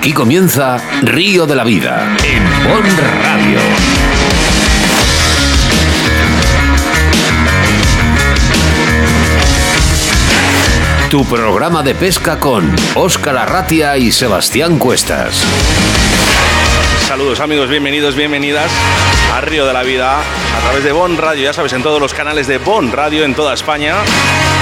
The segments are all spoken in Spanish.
Aquí comienza Río de la Vida en Bon Radio. Tu programa de pesca con Óscar Arratia y Sebastián Cuestas. Saludos amigos, bienvenidos, bienvenidas a Río de la Vida a través de Bon Radio, ya sabes, en todos los canales de Bon Radio en toda España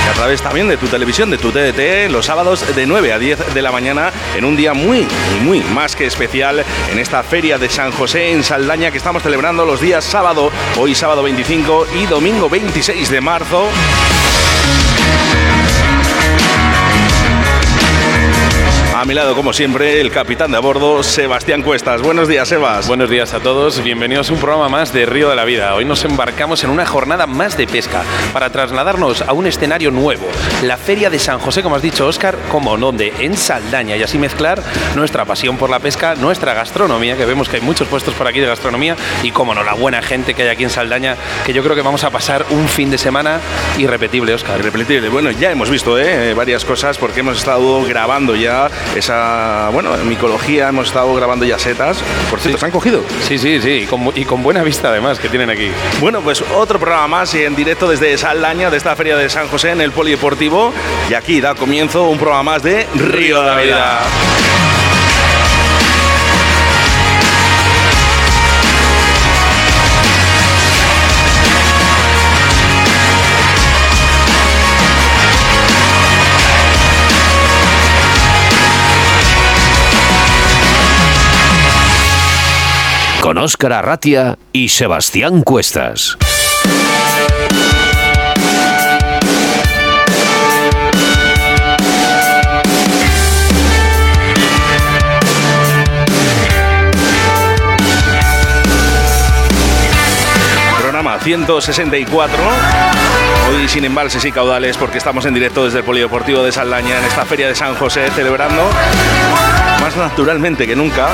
a través también de tu televisión, de tu TDT, los sábados de 9 a 10 de la mañana en un día muy, muy más que especial en esta feria de San José en Saldaña que estamos celebrando los días sábado, hoy sábado 25 y domingo 26 de marzo. A mi lado, como siempre, el capitán de a bordo, Sebastián Cuestas. Buenos días, Sebas. Buenos días a todos, bienvenidos a un programa más de Río de la Vida. Hoy nos embarcamos en una jornada más de pesca para trasladarnos a un escenario nuevo, la Feria de San José, como has dicho, Óscar, como donde en Saldaña y así mezclar nuestra pasión por la pesca, nuestra gastronomía, que vemos que hay muchos puestos por aquí de gastronomía y, como no, la buena gente que hay aquí en Saldaña, que yo creo que vamos a pasar un fin de semana irrepetible, Óscar. Irrepetible. Bueno, ya hemos visto ¿eh? varias cosas porque hemos estado grabando ya esa, bueno, micología, hemos estado grabando ya setas. Por cierto, ¿se han cogido? Sí, sí, sí, y con, y con buena vista además que tienen aquí. Bueno, pues otro programa más y en directo desde Saldaña, de esta feria de San José en el Polideportivo. Y aquí da comienzo un programa más de Río de la Vida. Con Óscar Arratia y Sebastián Cuestas. Programa 164. Hoy sin embalses y caudales porque estamos en directo desde el Polideportivo de Saldaña en esta feria de San José celebrando más naturalmente que nunca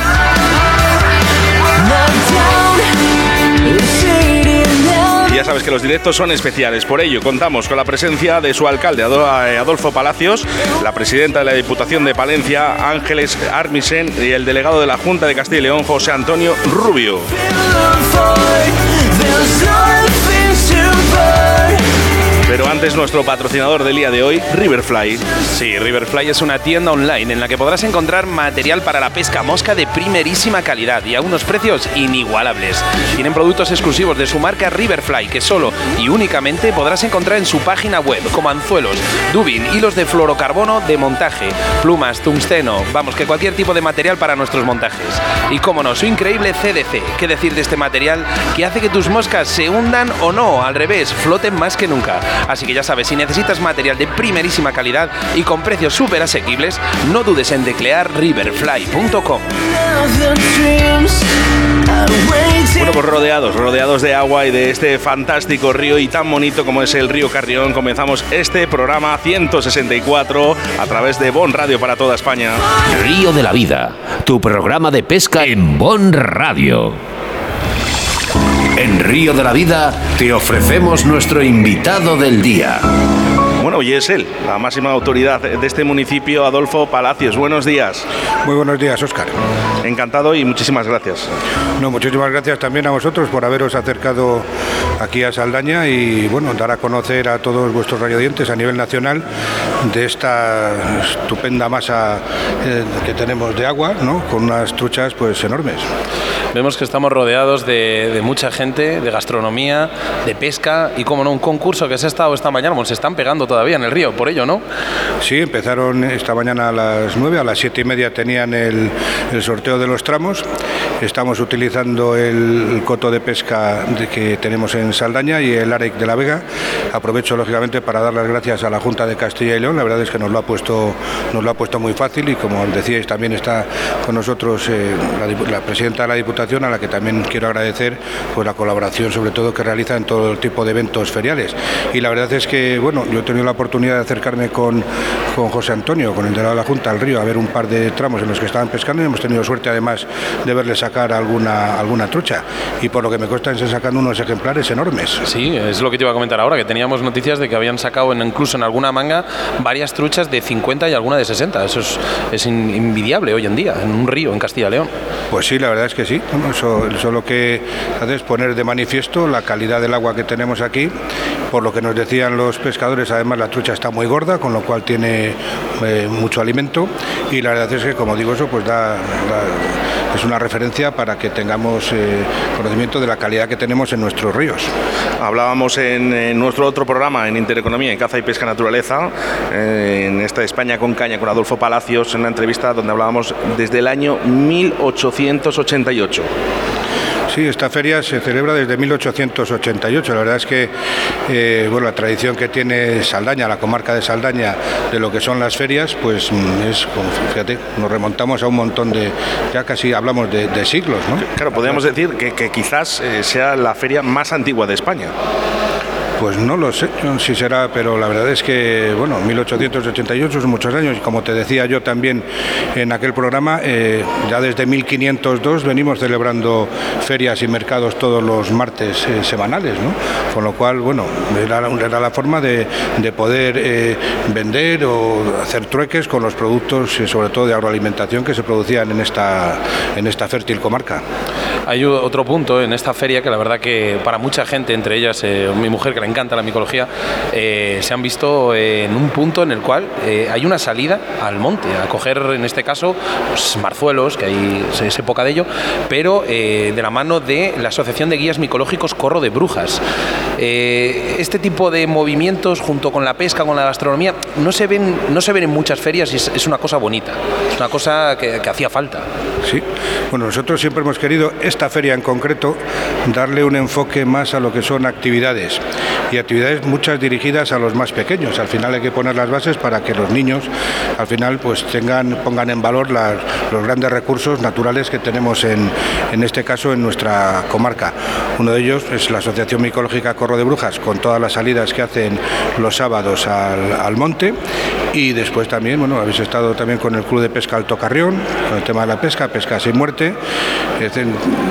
ya sabes que los directos son especiales, por ello contamos con la presencia de su alcalde Adolfo Palacios, la presidenta de la Diputación de Palencia Ángeles Armisen y el delegado de la Junta de Castilla y León José Antonio Rubio. Pero antes nuestro patrocinador del día de hoy, Riverfly. Sí, Riverfly es una tienda online en la que podrás encontrar material para la pesca mosca de primerísima calidad y a unos precios inigualables. Tienen productos exclusivos de su marca Riverfly que solo y únicamente podrás encontrar en su página web, como anzuelos, dubin, hilos de fluorocarbono de montaje, plumas, tungsteno, vamos, que cualquier tipo de material para nuestros montajes. Y como no, su increíble CDC, ¿qué decir de este material que hace que tus moscas se hundan o no, al revés, floten más que nunca? Así que ya sabes, si necesitas material de primerísima calidad y con precios súper asequibles, no dudes en declear riverfly.com. Bueno, pues rodeados, rodeados de agua y de este fantástico río y tan bonito como es el río Carrión, comenzamos este programa 164 a través de Bon Radio para toda España. Río de la Vida, tu programa de pesca en Bon Radio. En Río de la Vida te ofrecemos nuestro invitado del día. Bueno, y es él, la máxima autoridad de este municipio, Adolfo Palacios. Buenos días. Muy buenos días, Óscar. Encantado y muchísimas gracias. No, muchísimas gracias también a vosotros por haberos acercado aquí a Saldaña y bueno, dar a conocer a todos vuestros radiodientes a nivel nacional de esta estupenda masa eh, que tenemos de agua, ¿no? Con unas truchas pues enormes. Vemos que estamos rodeados de, de, mucha gente, de gastronomía, de pesca y, como no, un concurso que se ha estado esta mañana, bueno, se están pegando todavía en el río, por ello, ¿no? Sí, empezaron esta mañana a las 9, a las 7 y media tenían el, el sorteo de los tramos. Estamos utilizando el, el coto de pesca de que tenemos en Saldaña y el AREC de la Vega. Aprovecho, lógicamente, para dar las gracias a la Junta de Castilla y León. La verdad es que nos lo ha puesto, nos lo ha puesto muy fácil y, como decíais, también está con nosotros eh, la, presidenta de la Diputación a la que también quiero agradecer pues, la colaboración sobre todo que realiza en todo tipo de eventos feriales. Y la verdad es que, bueno, yo he tenido la oportunidad de acercarme con, con José Antonio, con el delegado de la Junta al río, a ver un par de tramos en los que estaban pescando y hemos tenido suerte además de verle sacar alguna, alguna trucha. Y por lo que me consta, se sacan unos ejemplares enormes. Sí, es lo que te iba a comentar ahora, que teníamos noticias de que habían sacado incluso en alguna manga varias truchas de 50 y alguna de 60. Eso es, invidiable hoy en día, en un río en Castilla y León. Pues sí, la verdad es que sí. Eso, eso lo que hace es poner de manifiesto la calidad del agua que tenemos aquí. Por lo que nos decían los pescadores, además la trucha está muy gorda, con lo cual tiene eh, mucho alimento. Y la verdad es que, como digo, eso pues da, es una referencia para que tengamos eh, conocimiento de la calidad que tenemos en nuestros ríos. Hablábamos en, nuestro otro programa, en Intereconomía, en Caza y Pesca Naturaleza, eh, en esta España con Caña, con Adolfo Palacios, en una entrevista donde hablábamos desde el año 1888. Sí, esta feria se celebra desde 1888. La verdad es que eh, bueno, la tradición que tiene Saldaña, la comarca de Saldaña, de lo que son las ferias, pues mm, es, fíjate, nos remontamos a un montón de, ya casi hablamos de, siglos. ¿no? Claro, podríamos decir que, quizás eh, sea la feria más antigua de España. Pues no lo sé si será, pero la verdad es que, bueno, 1888 son muchos años y como te decía yo también en aquel programa, eh, ya desde 1502 venimos celebrando ferias y mercados todos los martes eh, semanales, ¿no? Con lo cual, bueno, era, la forma de, poder eh, vender o hacer trueques con los productos, sobre todo de agroalimentación, que se producían en esta, en esta fértil comarca. Hay otro punto en esta feria que la verdad que para mucha gente, entre ellas mi mujer que le encanta la micología, eh, se han visto en un punto en el cual eh, hay una salida al monte, a coger en este caso pues, marzuelos, que hay, es época de ello, pero eh, de la mano de la Asociación de Guías Micológicos Corro de Brujas. este tipo de movimientos junto con la pesca, con la gastronomía, no se ven, no se ven en muchas ferias y es, una cosa bonita, es una cosa que hacía falta. Sí, bueno, nosotros siempre hemos querido esta feria en concreto darle un enfoque más a lo que son actividades y actividades muchas dirigidas a los más pequeños. Al final hay que poner las bases para que los niños al final pues tengan, pongan en valor los grandes recursos naturales que tenemos en, en este caso en nuestra comarca. Uno de ellos es la Asociación Micológica Corro de Brujas, con todas las salidas que hacen los sábados al, al monte. Y después también, bueno, habéis estado también con el Club de Pesca Alto Carrión, con el tema de la pesca, pesca sin muerte.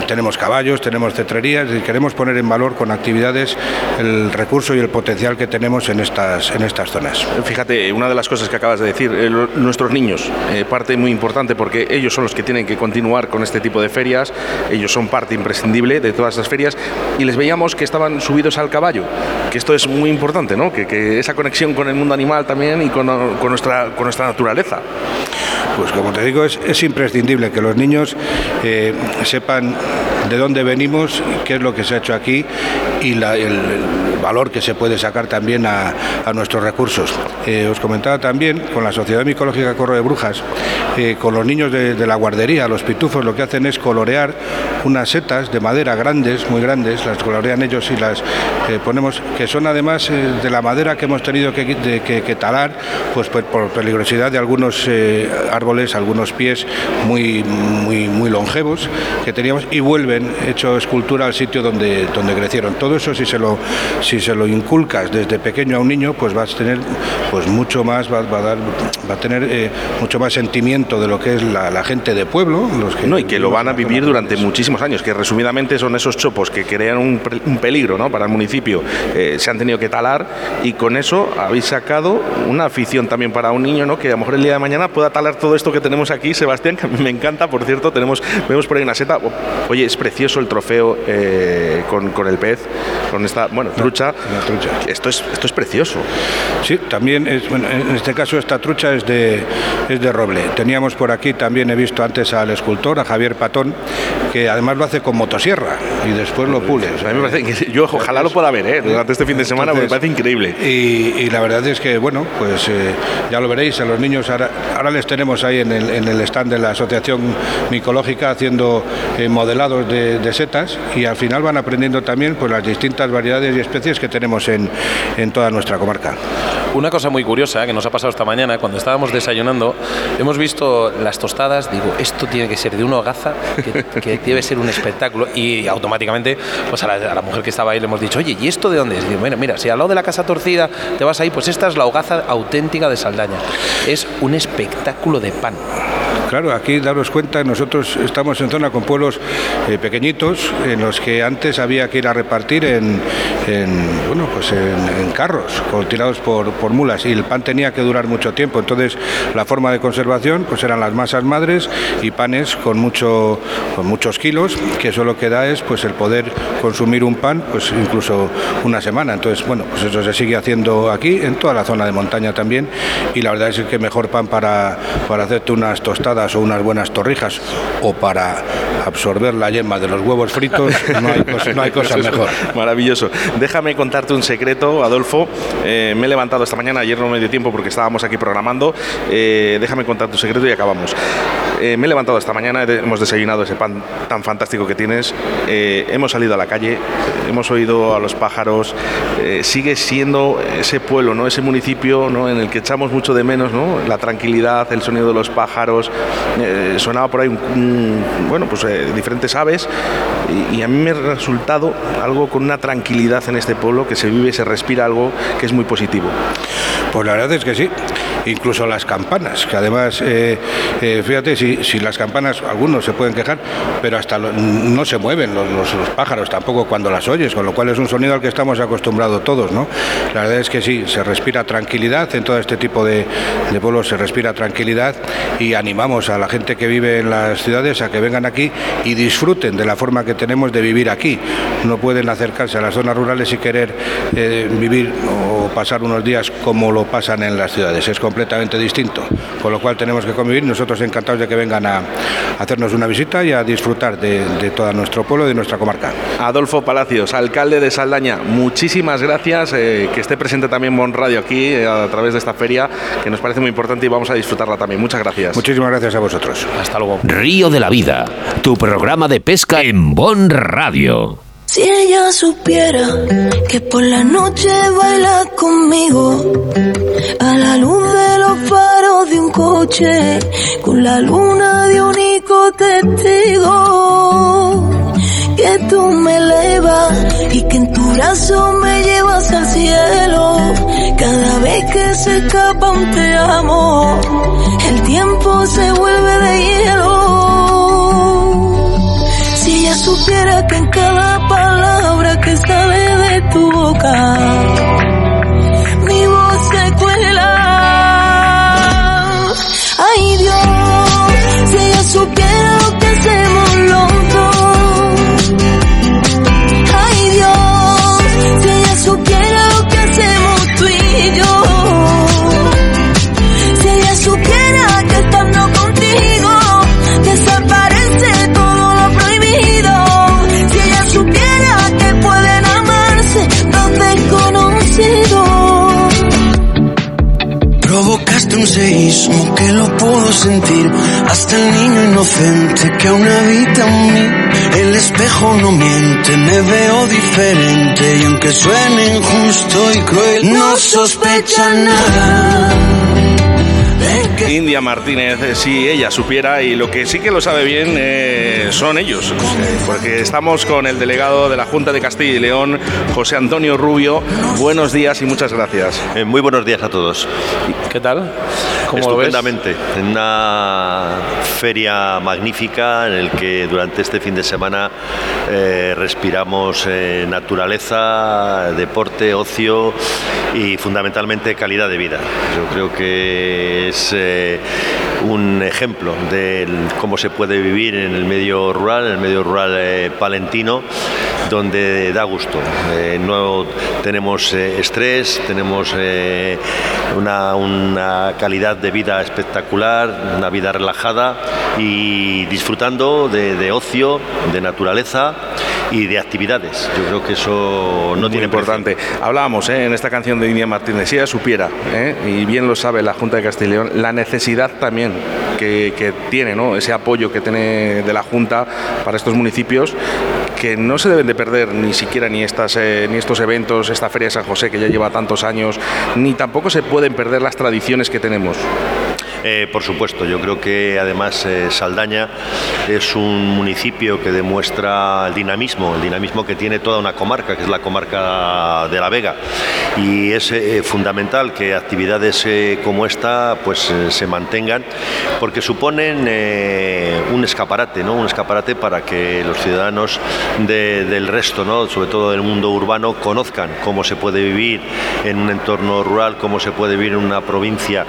Tenemos caballos, tenemos cetrerías y queremos poner en valor con actividades el recurso y el potencial que tenemos en estas, en estas zonas. Fíjate, una de las cosas que acabas de decir, eh, nuestros niños, eh, parte muy importante porque ellos son los que tienen que continuar con este tipo de ferias, ellos son parte imprescindible de todas las ferias y les veíamos que estaban subidos al caballo, que esto es muy importante, ¿no? que, que esa conexión con el mundo animal también y con, con, nuestra, con nuestra naturaleza. Pues como te digo, es, es imprescindible que los niños eh, sepan de dónde venimos, qué es lo que se ha hecho aquí y la, valor que se puede sacar también a, nuestros recursos. Eh, os comentaba también con la Sociedad Micológica Corro de Brujas, eh, con los niños de, la guardería, los pitufos, lo que hacen es colorear unas setas de madera grandes, muy grandes, las colorean ellos y las eh, ponemos, que son además de la madera que hemos tenido que, talar, pues, pues, por peligrosidad de algunos árboles, algunos pies muy, muy, muy longevos que teníamos y vuelven hecho escultura al sitio donde, donde crecieron. Todo eso si se lo se lo inculcas desde pequeño a un niño, pues vas a tener pues mucho más, va, a dar, va a tener eh, mucho más sentimiento de lo que es la, gente de pueblo. Los que, no, y que lo van a vivir durante muchísimos años, que resumidamente son esos chopos que crean un, peligro ¿no? para el municipio, eh, se han tenido que talar y con eso habéis sacado una afición también para un niño, ¿no? que a lo mejor el día de mañana pueda talar todo esto que tenemos aquí, Sebastián, que me encanta, por cierto, tenemos, vemos por ahí una seta, oye, es precioso el trofeo eh, con, con, el pez, con esta, bueno, trucha esto es, esto es precioso. Sí, también es, en este caso esta trucha es de, es de roble. Teníamos por aquí, también he visto antes al escultor, a Javier Patón, que además lo hace con motosierra y después lo pule. yo ojalá lo pueda ver ¿eh? durante este fin de semana, me parece increíble. Y, la verdad es que, bueno, pues eh, ya lo veréis, a los niños ahora, les tenemos ahí en el, en el, stand de la Asociación Micológica haciendo eh, modelados de, de, setas y al final van aprendiendo también pues, las distintas variedades y especies que tenemos en, en toda nuestra comarca. Una cosa muy curiosa que nos ha pasado esta mañana, cuando estábamos desayunando, hemos visto las tostadas, digo, esto tiene que ser de una hogaza, que, debe ser un espectáculo, y automáticamente pues a la, mujer que estaba ahí le hemos dicho, oye, ¿y esto de dónde es? Digo, mira, si al lado de la casa torcida te vas ahí, pues esta es la hogaza auténtica de Saldaña. Es un espectáculo de pan Claro, aquí daros cuenta, nosotros estamos en zona con pueblos eh, pequeñitos en los que antes había que ir a repartir en, bueno, pues en, carros tirados por, mulas y el pan tenía que durar mucho tiempo. Entonces la forma de conservación pues eran las masas madres y panes con, mucho, con muchos kilos, que eso lo que da es pues el poder consumir un pan pues incluso una semana. Entonces, bueno, pues eso se sigue haciendo aquí, en toda la zona de montaña también y la verdad es que mejor pan para, para hacerte unas tostadas o unas buenas torrijas o para absorber la yema de los huevos fritos, no hay cosa, no hay cosa mejor. Maravilloso. Déjame contarte un secreto, Adolfo. Eh, me he levantado esta mañana, ayer no me dio tiempo porque estábamos aquí programando. Eh, déjame contarte un secreto y acabamos. Eh, me he levantado esta mañana, hemos desayunado ese pan tan fantástico que tienes, hemos salido a la calle, hemos oído a los pájaros, sigue siendo ese pueblo, ¿no? ese municipio ¿no? en el que echamos mucho de menos ¿no? la tranquilidad, el sonido de los pájaros, sonaba por ahí bueno, pues diferentes aves y, a mí me ha resultado algo con una tranquilidad en este pueblo que se vive, se respira algo que es muy positivo. Pues la verdad es que sí, incluso las campanas, que además, eh, eh, fíjate, si, si, las campanas, algunos se pueden quejar, pero hasta no se mueven los, los, pájaros tampoco cuando las oyes, con lo cual es un sonido al que estamos acostumbrados todos, ¿no? La verdad es que sí, se respira tranquilidad en todo este tipo de, de pueblos, se respira tranquilidad y animamos a la gente que vive en las ciudades a que vengan aquí y disfruten de la forma que tenemos de vivir aquí. No pueden acercarse a las zonas rurales y querer eh, vivir o pasar unos días como lo pasan en las ciudades. Es completamente distinto. Con lo cual tenemos que convivir. Nosotros encantados de que vengan a hacernos una visita y a disfrutar de, todo nuestro pueblo y de nuestra comarca. Adolfo Palacios, alcalde de Saldaña, muchísimas gracias. Eh, que esté presente también Bon Radio aquí eh, a través de esta feria, que nos parece muy importante y vamos a disfrutarla también. Muchas gracias. Muchísimas gracias a vosotros. Hasta luego. Río de la Vida, tu programa de pesca en Bon Radio. Si ella supiera que por la noche baila conmigo a la luz de los faros de un coche con la luna de único testigo que tú me elevas y que en tu brazo me llevas al cielo cada vez que se escapa un te amo el tiempo se vuelve de hielo supiera que en cada palabra que sale que aún habita en mí. El espejo no miente, me veo diferente y aunque suene injusto y cruel, no sospecha nada. India Martínez, eh, si ella supiera, y lo que sí que lo sabe bien eh, son ellos, eh, porque estamos con el delegado de la Junta de Castilla y León, José Antonio Rubio. Buenos días y muchas gracias. Eh, muy buenos días a todos. ¿Qué tal? ¿Cómo lo ves? Estupendamente. En una feria magnífica en el que durante este fin de semana eh, respiramos eh, naturaleza, deporte, ocio y fundamentalmente calidad de vida. Yo creo que es eh, un ejemplo de cómo se puede vivir en el medio rural, en el medio rural palentino, donde da gusto. No tenemos estrés, tenemos una calidad de vida espectacular, una vida relajada y disfrutando de, de ocio, de naturaleza y de actividades. Yo creo que eso no Muy tiene precio. importante. Hablábamos ¿eh? en esta canción de India Martínez, si ella supiera, ¿eh? y bien lo sabe la Junta de León, la necesidad también que, que tiene, ¿no? ese apoyo que tiene de la Junta para estos municipios, que no se deben de perder ni siquiera ni, estas, eh, ni estos eventos, esta Feria de San José que ya lleva tantos años, ni tampoco se pueden perder las tradiciones que tenemos. Eh, por supuesto, yo creo que además eh, Saldaña es un municipio que demuestra el dinamismo, el dinamismo que tiene toda una comarca, que es la comarca de La Vega. Y es eh, fundamental que actividades como esta pues, se mantengan porque suponen un escaparate, ¿no? un escaparate para que los ciudadanos del resto, ¿no? sobre todo del mundo urbano, conozcan cómo se puede vivir en un entorno rural, cómo se puede vivir en una provincia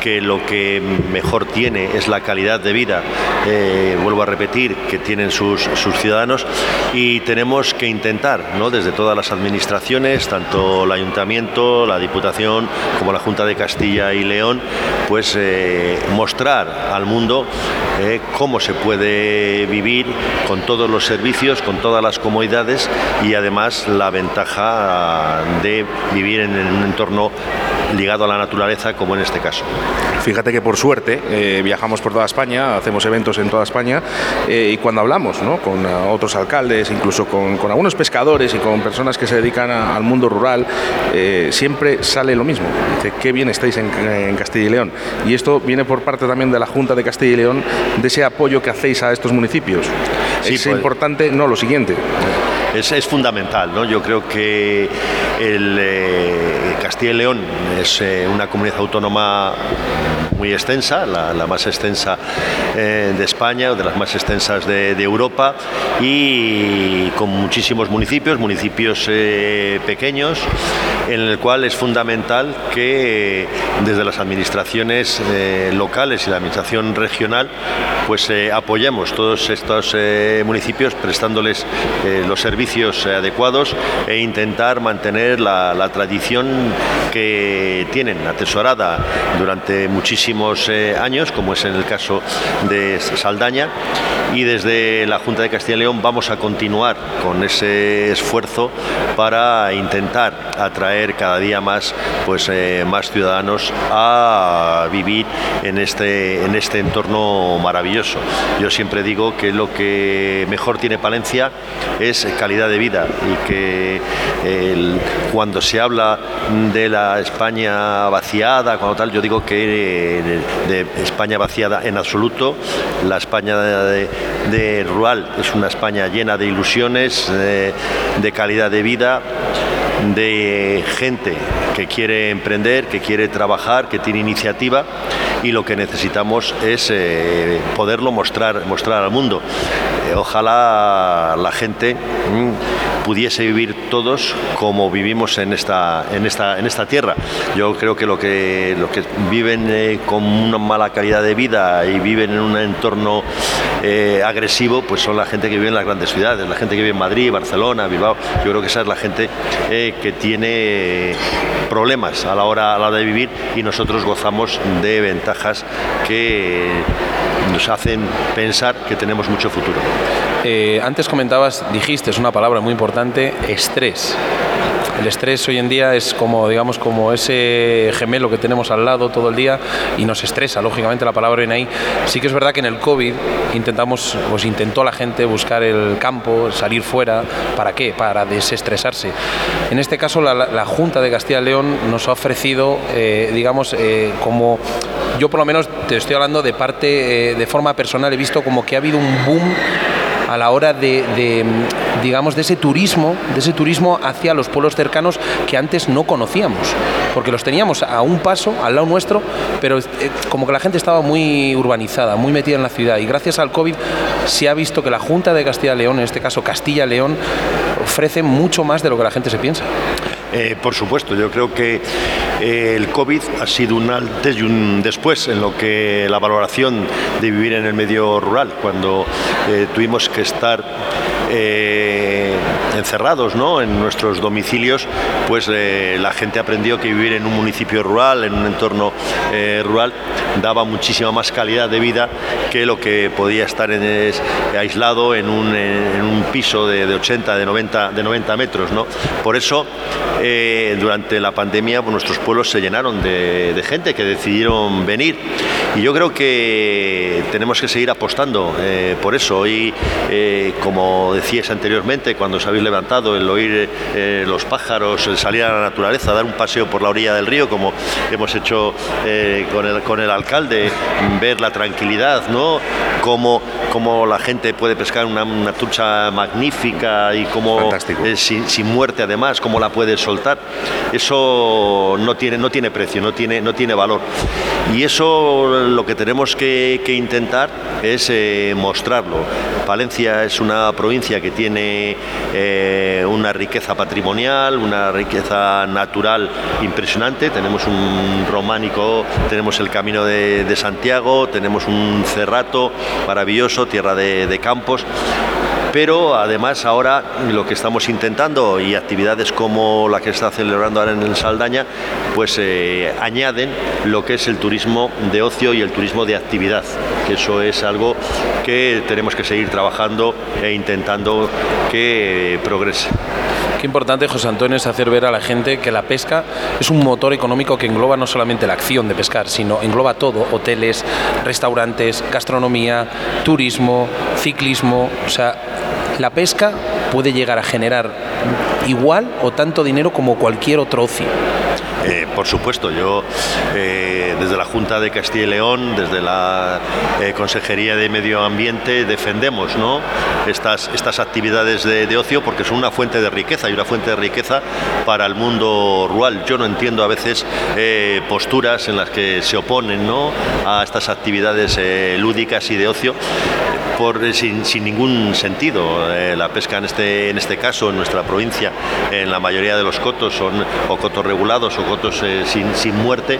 que lo que mejor tiene es la calidad de vida, eh, vuelvo a repetir, que tienen sus, ciudadanos y tenemos que intentar, ¿no? desde todas las administraciones, tanto el ayuntamiento, la Diputación como la Junta de Castilla y León, pues eh, mostrar al mundo eh, cómo se puede vivir con todos los servicios, con todas las comodidades y además la ventaja de vivir en un entorno ligado a la naturaleza como en este caso. Fíjate que por suerte eh, viajamos por toda España, hacemos eventos en toda España eh, y cuando hablamos con otros alcaldes, incluso con, algunos pescadores y con personas que se dedican al mundo rural, eh, siempre sale lo mismo. Dice, qué bien estáis en, Castilla y León. Y esto viene por parte también de la Junta de Castilla y León, de ese apoyo que hacéis a estos municipios. es pues. importante, no, lo siguiente. Es, es fundamental, ¿no? Yo creo que el Castilla y León es eh, una comunidad autónoma muy extensa, la, más extensa eh, de España, de las más extensas de, Europa, y con muchísimos municipios, municipios eh, pequeños, en el cual es fundamental que desde las administraciones locales y la administración regional pues apoyemos todos estos municipios prestándoles los servicios adecuados e intentar mantener la, la tradición que tienen atesorada durante muchísimos eh, años, como es en el caso de Saldaña, y desde la Junta de Castilla y León vamos a continuar con ese esfuerzo para intentar atraer cada día más, pues, eh, más ciudadanos a vivir en este, en este entorno maravilloso. Yo siempre digo que lo que mejor tiene Palencia es calidad de vida y que cuando se habla de la España vaciada, cuando tal, yo digo que de, España vaciada en absoluto, la España de, rural es una España llena de ilusiones, de calidad de vida de gente que quiere emprender, que quiere trabajar, que tiene iniciativa y lo que necesitamos es eh, poderlo mostrar, mostrar al mundo. Eh, ojalá la gente mm, pudiese vivir todos como vivimos en esta, en esta, en esta tierra. Yo creo que lo que, que viven eh, con una mala calidad de vida y viven en un entorno agresivo, pues son la gente que vive en las grandes ciudades, la gente que vive en Madrid, Barcelona, Bilbao. Yo creo que esa es la gente que tiene problemas a la, hora, a la hora de vivir y nosotros gozamos de ventajas que nos hacen pensar que tenemos mucho futuro. Eh, antes comentabas, dijiste, es una palabra muy importante, estrés. El estrés hoy en día es como, digamos, como ese gemelo que tenemos al lado todo el día y nos estresa, lógicamente la palabra viene ahí. Sí que es verdad que en el COVID intentamos, pues intentó la gente buscar el campo, salir fuera, ¿para qué? Para desestresarse. En este caso la, Junta de Castilla y León nos ha ofrecido, eh, digamos, eh, como yo por lo menos te estoy hablando de parte, de forma personal, he visto como que ha habido un boom a la hora de, digamos, de ese turismo, de ese turismo hacia los pueblos cercanos que antes no conocíamos, porque los teníamos a un paso, al lado nuestro, pero eh, como que la gente estaba muy urbanizada, muy metida en la ciudad, y gracias al COVID se ha visto que la Junta de Castilla y León, en este caso Castilla y León, ofrece mucho más de lo que la gente se piensa. Eh, por supuesto, yo creo que eh, el COVID ha sido un antes y un después en lo que la valoración de vivir en el medio rural, cuando eh, tuvimos que estar encerrados ¿no? en nuestros domicilios, pues la gente aprendió que vivir en un municipio rural, en un entorno rural, daba muchísima más calidad de vida que lo que podía estar aislado en un, piso de, 80, de 90, de 90 metros. ¿no? Por eso eh, durante la pandemia pues, nuestros pueblos se llenaron de, gente que decidieron venir Y yo creo que tenemos que seguir apostando eh, por eso. Eh, como decíais anteriormente, cuando os habéis levantado, el oír eh, los pájaros, el salir a la naturaleza, dar un paseo por la orilla del río, como hemos hecho con, el, con el alcalde, ver la tranquilidad, ¿no? Cómo, cómo la gente puede pescar una, una trucha magnífica y cómo sin, sin, muerte además, cómo la puede soltar. Eso no tiene, no tiene precio, no tiene, no tiene valor. Y eso lo que tenemos que, intentar es eh, mostrarlo. Palencia es una provincia que tiene eh, una riqueza patrimonial, una riqueza natural impresionante. Tenemos un románico, tenemos el Camino de, Santiago, tenemos un cerrato maravilloso, tierra de campos pero además ahora lo que estamos intentando y actividades como la que está celebrando ahora en el Saldaña, pues eh, añaden lo que es el turismo de ocio y el turismo de actividad, que eso es algo que tenemos que seguir trabajando e intentando que progrese. Qué importante, José Antonio, es hacer ver a la gente que la pesca es un motor económico que engloba no solamente la acción de pescar, sino engloba todo, hoteles, restaurantes, gastronomía, turismo, ciclismo, o sea, la pesca puede llegar a generar igual o tanto dinero como cualquier otro ocio. Eh, por supuesto, yo eh, desde la Junta de Castilla y León, desde la eh, Consejería de Medio Ambiente, defendemos ¿no? estas, estas actividades de, ocio porque son una fuente de riqueza y una fuente de riqueza para el mundo rural. Yo no entiendo a veces posturas en las que se oponen ¿no? a estas actividades lúdicas y de ocio sin, sin ningún sentido. la pesca en este, en este caso, en nuestra provincia, en la mayoría de los cotos son o cotos regulados o cotos eh, sin, muerte,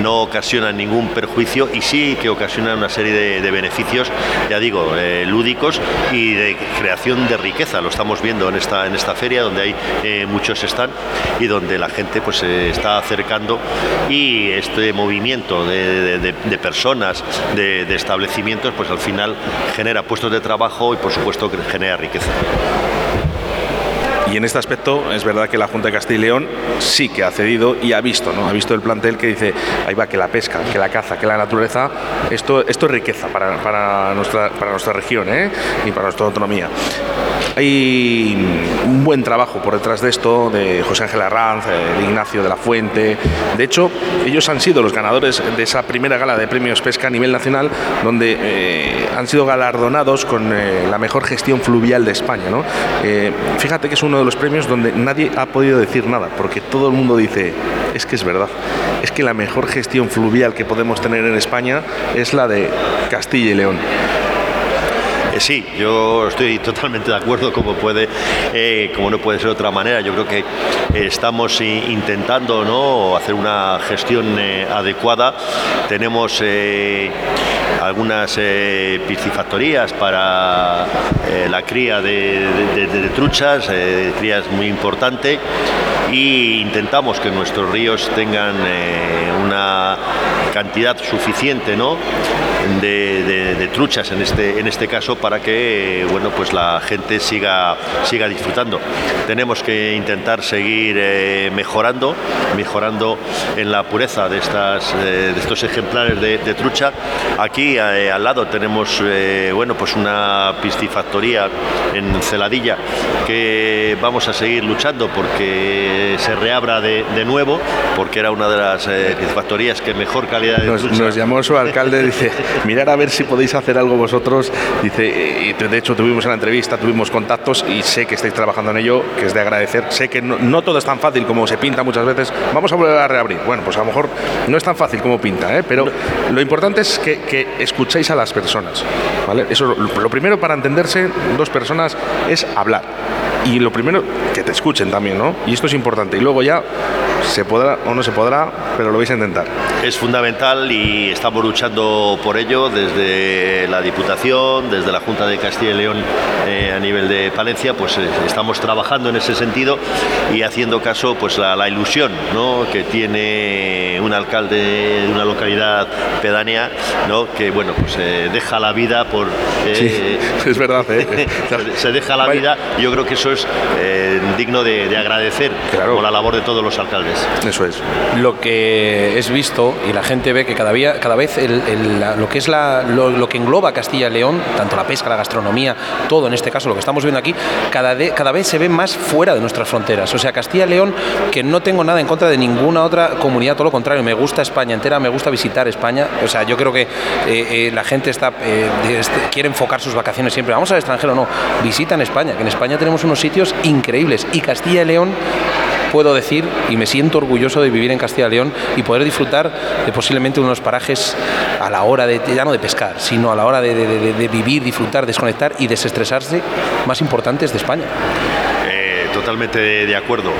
no ocasionan ningún perjuicio y sí que ocasionan una serie de, beneficios, ya digo, eh, lúdicos y de creación de riqueza. Lo estamos viendo en esta, en esta feria donde hay eh, muchos están y donde la gente pues se está acercando y este movimiento de, personas, de, de establecimientos, pues al final genera puestos de trabajo y por supuesto genera riqueza. Y en este aspecto es verdad que la Junta de Castilla y León sí que ha cedido y ha visto, ¿no? Ha visto el plantel que dice, ahí va, que la pesca, que la caza, que la naturaleza, esto, esto es riqueza para, nuestra, para nuestra región ¿eh? y para nuestra autonomía. Hay un buen trabajo por detrás de esto, de José Ángel Arranz, de Ignacio de la Fuente. De hecho, ellos han sido los ganadores de esa primera gala de premios pesca a nivel nacional, donde eh, han sido galardonados con eh, la mejor gestión fluvial de España. fíjate que es uno de los premios donde nadie ha podido decir nada, porque todo el mundo dice, es que es verdad, es que la mejor gestión fluvial que podemos tener en España es la de Castilla y León. Eh, sí, yo estoy totalmente de acuerdo, como puede, eh, no puede ser de otra manera. Yo creo que eh, estamos intentando ¿no? hacer una gestión adecuada. Tenemos algunas piscifactorías para la cría de, truchas, crías muy importante, y intentamos que nuestros ríos tengan una cantidad suficiente ¿no? De, truchas en este, en este caso para que bueno, pues la gente siga, siga disfrutando. Tenemos que intentar seguir eh, mejorando, mejorando en la pureza de, estas, eh, de estos ejemplares de, trucha. Aquí eh, al lado tenemos bueno, pues una piscifactoría en Celadilla que vamos a seguir luchando porque se reabra de, nuevo, porque era una de las piscifactorías que mejor calidad de nos, nos llamó su alcalde, dice, mirar a ver si podéis hacer algo vosotros. Dice, y de hecho tuvimos una entrevista, tuvimos contactos y sé que estáis trabajando en ello, que es de agradecer. Sé que no, todo es tan fácil como se pinta muchas veces. Vamos a volver a reabrir. Bueno, pues a lo mejor no es tan fácil como pinta, ¿eh? pero lo importante es que, escuchéis a las personas. ¿vale? Eso, lo primero para entenderse, dos personas, es hablar. Y lo primero, que te escuchen también, ¿no? Y esto es importante. Y luego ya se podrá o no se podrá, pero lo vais a intentar. Es fundamental y estamos luchando por ello desde la Diputación, desde la Junta de Castilla y León eh, a nivel de Palencia, pues eh, estamos trabajando en ese sentido y haciendo caso pues la, ilusión ¿no? que tiene un alcalde de una localidad pedánea, ¿no? que bueno pues eh, deja la vida por sí, es verdad se, deja la vida. Yo creo que eso es digno de, agradecer por la labor de todos los alcaldes. Es. Eso es. lo que es visto y la gente ve que cada, día, cada vez el- el- la- lo que es la, lo, lo que engloba Castilla y León, tanto la pesca, la gastronomía, todo en este caso lo que estamos viendo aquí, cada, de- cada vez se ve más fuera de nuestras fronteras. O sea, Castilla y León, que no tengo nada en contra de ninguna otra comunidad, todo lo contrario, me gusta España entera, me gusta visitar España. O sea, yo creo que eh, eh, la gente está eh, este- quiere enfocar sus vacaciones siempre. Vamos al extranjero, no, visitan España, que en España tenemos unos sitios increíbles y Castilla y León puedo decir y me siento orgulloso de vivir en Castilla y León y poder disfrutar de posiblemente unos parajes a la hora de, ya no de pescar, sino a la hora de, vivir, disfrutar, desconectar y desestresarse más importantes de España. Totalmente de, de acuerdo.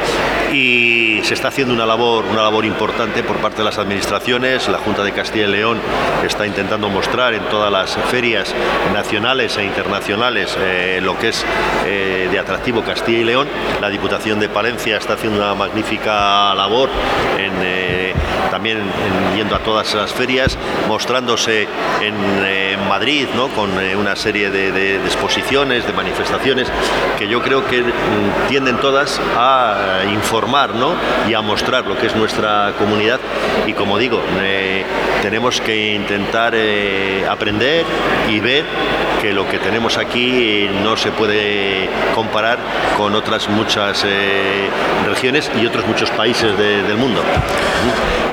Y se está haciendo una labor, una labor importante por parte de las administraciones. La Junta de Castilla y León está intentando mostrar en todas las ferias nacionales e internacionales eh, lo que es eh, de atractivo Castilla y León. La Diputación de Palencia está haciendo una magnífica labor en, eh, también en- yendo a todas las ferias, mostrándose en, eh, Madrid ¿no? con eh, una serie de, exposiciones, de manifestaciones que yo creo que mm, tienden todas a eh, informar ¿no? y a mostrar lo que es nuestra comunidad y como digo, tenemos que intentar eh, aprender y ver que lo que tenemos aquí no se puede comparar con otras muchas eh, regiones y otros muchos países de- del mundo.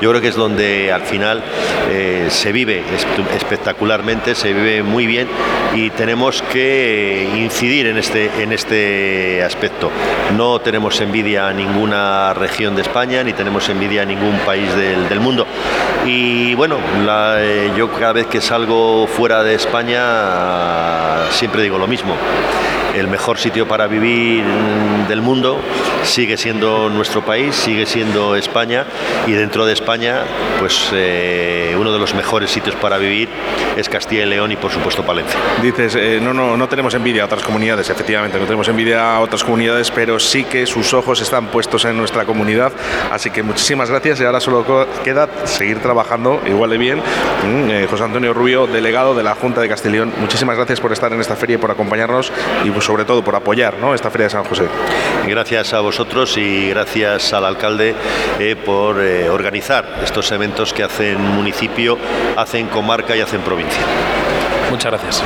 Yo creo que es donde al final eh, se vive espe- espectacularmente, se vive muy bien y tenemos que incidir en este, en este aspecto. No tenemos envidia a ninguna región de España ni tenemos envidia a ningún país del, del mundo. Y bueno, eh, yo cada vez que salgo fuera de España siempre digo lo mismo. El mejor sitio para vivir del mundo sigue siendo nuestro país, sigue siendo España y dentro de España, pues eh, uno de los mejores sitios para vivir es Castilla y León y por supuesto Palencia. Dices, eh, no, no, no tenemos envidia a otras comunidades, efectivamente, no tenemos envidia a otras comunidades, pero sí que sus ojos están puestos en nuestra comunidad. Así que muchísimas gracias y ahora solo queda seguir trabajando igual de bien. Mm, eh, José Antonio Rubio, delegado de la Junta de Castellón, muchísimas gracias por estar en esta feria y por acompañarnos y pues, sobre todo por apoyar ¿no? esta feria de San José. Gracias a vosotros y gracias al alcalde eh, por eh, organizar estos eventos que hacen municipio, hacen comarca y hacen provincia. Muchas gracias.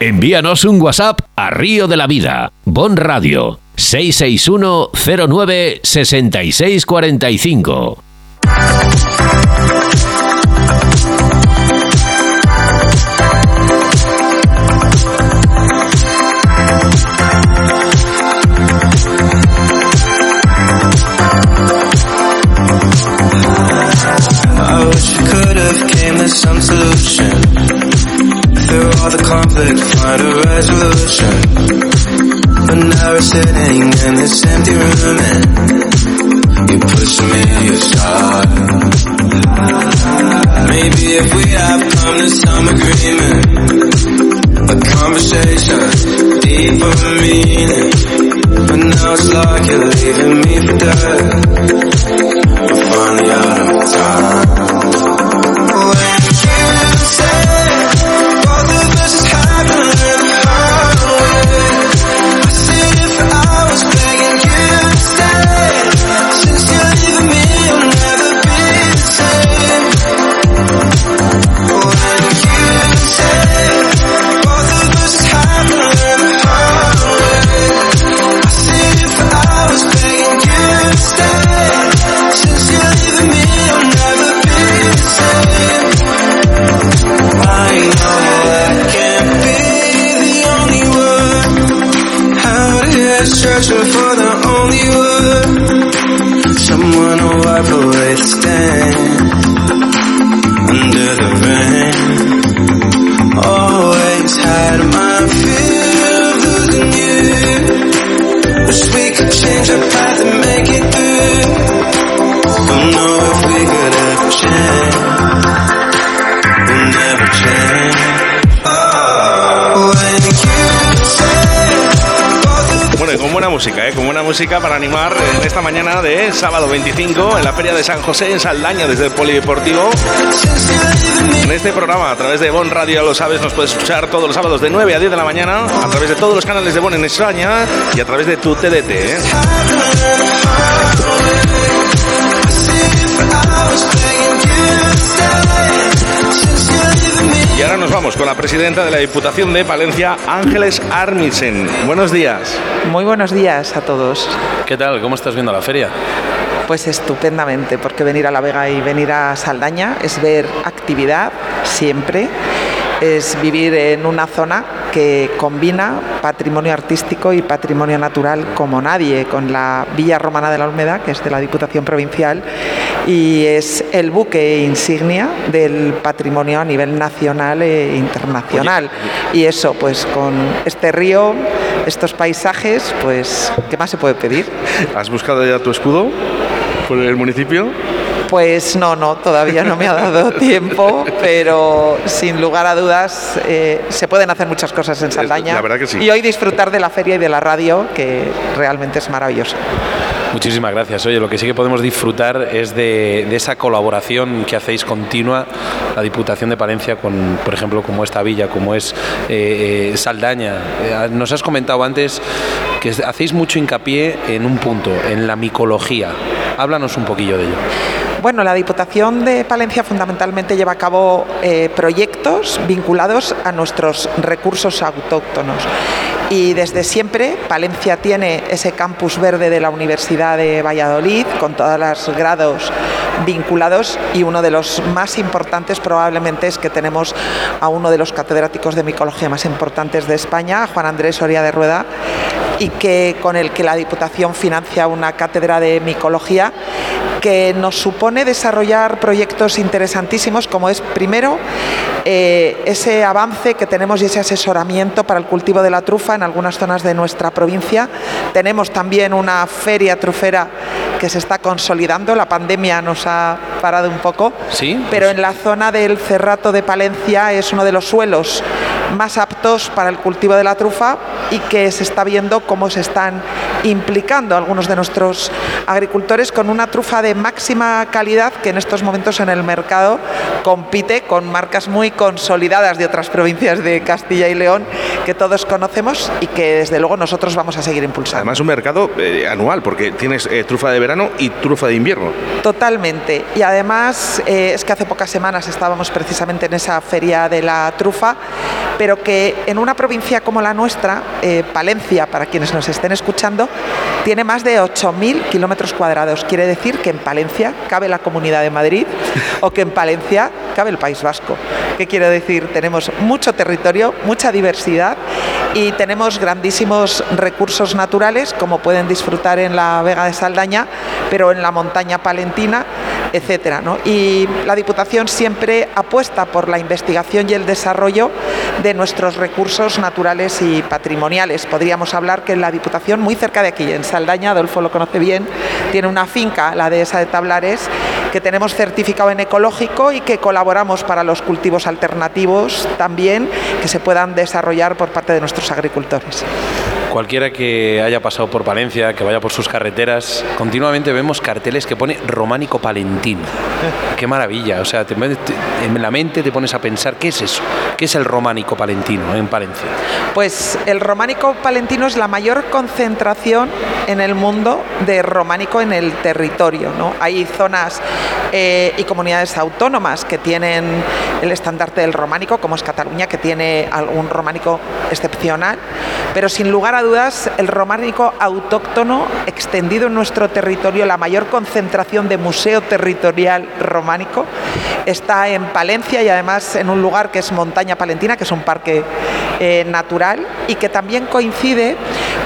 Envíanos un WhatsApp a Río de la Vida, Bon Radio, 661 09 6645. To some solution. Through all the conflict, find a resolution. But now we're sitting in this empty room and you're pushing me aside. Maybe if we have come to some agreement, a conversation deeper meaning. But now it's like you're leaving me for dead. We're finally out of time. Música, para animar en esta mañana de sábado 25 en la Feria de San José en Saldaña desde el Polideportivo. En este programa, a través de Bon Radio, lo sabes, nos puedes escuchar todos los sábados de 9 a 10 de la mañana, a través de todos los canales de Bon en España y a través de tu TDT. Saludamos con la presidenta de la Diputación de Palencia, Ángeles Armisen. Buenos días. Muy buenos días a todos. ¿Qué tal? ¿Cómo estás viendo la feria? Pues estupendamente, porque venir a La Vega y venir a Saldaña es ver actividad siempre, es vivir en una zona que combina patrimonio artístico y patrimonio natural como nadie, con la Villa Romana de la Olmeda, que es de la Diputación Provincial, y es el buque insignia del patrimonio a nivel nacional e internacional. Y eso, pues con este río, estos paisajes, pues, ¿qué más se puede pedir? ¿Has buscado ya tu escudo por el municipio? Pues no, no, todavía no me ha dado tiempo, pero sin lugar a dudas eh, se pueden hacer muchas cosas en Saldaña. La verdad que sí. Y hoy disfrutar de la feria y de la radio, que realmente es maravilloso. Muchísimas gracias. Oye, lo que sí que podemos disfrutar es de, de esa colaboración que hacéis continua la Diputación de Palencia con, por ejemplo, como esta villa, como es eh, eh, Saldaña. Eh, nos has comentado antes que hacéis mucho hincapié en un punto, en la micología. Háblanos un poquillo de ello. Bueno, la Diputación de Palencia fundamentalmente lleva a cabo eh, proyectos vinculados a nuestros recursos autóctonos. Y desde siempre Palencia tiene ese campus verde de la Universidad de Valladolid con todos los grados vinculados y uno de los más importantes probablemente es que tenemos a uno de los catedráticos de micología más importantes de España, Juan Andrés Soria de Rueda, y que con el que la Diputación financia una cátedra de micología que nos supone desarrollar proyectos interesantísimos como es primero eh, ese avance que tenemos y ese asesoramiento para el cultivo de la trufa en algunas zonas de nuestra provincia. Tenemos también una feria trufera que se está consolidando, la pandemia nos ha parado un poco, Sí, pero en la zona del Cerrato de Palencia es uno de los suelos más aptos para el cultivo de la trufa y que se está viendo cómo se están implicando algunos de nuestros agricultores con una trufa de máxima calidad que en estos momentos en el mercado compite con marcas muy consolidadas de otras provincias de Castilla y León que todos conocemos y que desde luego nosotros vamos a seguir impulsando. Además, un mercado eh, anual, porque tienes eh, trufa de verano y trufa de invierno. Totalmente. Y además eh, es que hace pocas semanas estábamos precisamente en esa feria de la trufa, pero que en una provincia como la nuestra, Palencia, para quienes nos estén escuchando, tiene más de 8.000 kilómetros cuadrados. Quiere decir que en Palencia cabe la Comunidad de Madrid o que en Palencia cabe el País Vasco. ¿Qué quiero decir? Tenemos mucho territorio, mucha diversidad y tenemos grandísimos recursos naturales como pueden disfrutar en la Vega de Saldaña, pero en la montaña palentina, etcétera. ¿no? Y la Diputación siempre apuesta por la investigación y el desarrollo de nuestros recursos naturales y patrimoniales. Podríamos hablar que la Diputación, muy cerca de aquí, en Saldaña, Adolfo lo conoce bien, tiene una finca, la dehesa de Tablares, que tenemos certificado en ecológico y que colaboramos para los cultivos alternativos también que se puedan desarrollar por parte de nuestros agricultores. Cualquiera que haya pasado por Palencia, que vaya por sus carreteras, continuamente vemos carteles que pone románico palentino. Qué maravilla, o sea, te- te- en la mente te pones a pensar, ¿qué es eso? ¿Qué es el románico palentino en Palencia? Pues el románico palentino es la mayor concentración en el mundo de románico en el territorio. ¿no? Hay zonas eh, y comunidades autónomas que tienen el estandarte del románico, como es Cataluña, que tiene algún románico excepcional, pero sin lugar a dudas el románico autóctono extendido en nuestro territorio, la mayor concentración de museo territorial románico, está en Palencia y además en un lugar que es Montaña Palentina, que es un parque eh, natural y que también coincide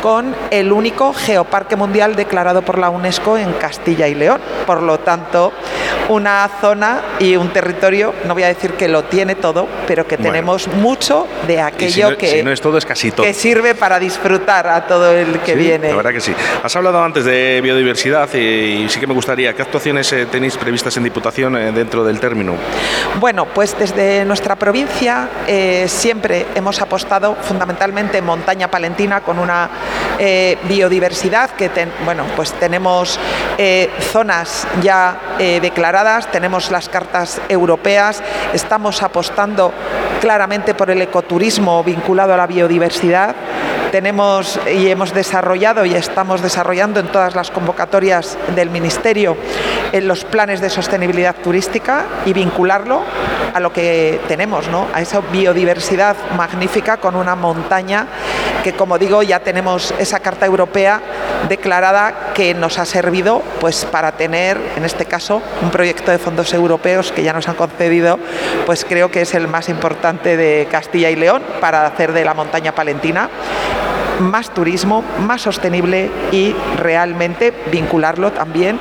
con el único geoparque mundial declarado por la UNESCO en Castilla y León. Por lo tanto, una zona y un territorio, no voy a decir que lo tiene todo, pero que Bueno. tenemos mucho de Y si aquello no, que, si no es todo, es casi todo. que sirve para disfrutar a todo el que Sí, viene. La verdad que sí. Has hablado antes de biodiversidad y, y sí que me gustaría, ¿qué actuaciones eh, tenéis previstas en Diputación eh, dentro del término? Bueno, pues desde nuestra provincia eh, siempre hemos apostado fundamentalmente en montaña palentina con una biodiversidad que ten- bueno, pues tenemos zonas ya declaradas, tenemos las cartas europeas, estamos apostando claramente por el ecoturismo vinculado a la biodiversidad tenemos y hemos desarrollado y estamos desarrollando en todas las convocatorias del Ministerio en los planes de sostenibilidad turística y vincularlo a lo que tenemos, ¿no? a esa biodiversidad magnífica con una montaña que, como digo, ya tenemos esa Carta Europea declarada que nos ha servido pues, para tener, en este caso, un proyecto de fondos europeos que ya nos han concedido, pues creo que es el más importante de Castilla y León para hacer de la montaña palentina más turismo, más sostenible y realmente vincularlo también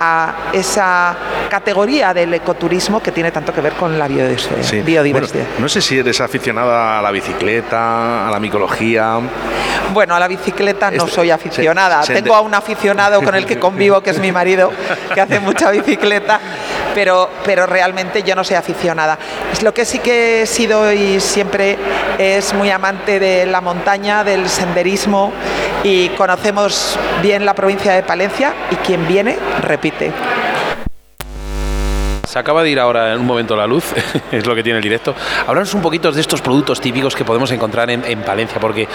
a esa categoría del ecoturismo que tiene tanto que ver con la biodiversidad. no sé si eres aficionada a la bicicleta, a la micología. Bueno, a la bicicleta no este, soy aficionada. Tengo a un aficionado con el que convivo, que es mi marido, que hace mucha bicicleta, pero, pero realmente yo no soy aficionada. Lo que sí que he sido y siempre es muy amante de la montaña, del senderismo y conocemos bien la provincia de Palencia y quien viene repite. Se acaba de ir ahora en un momento la luz, es lo que tiene el directo. Háblanos un poquito de estos productos típicos que podemos encontrar en, Palencia, porque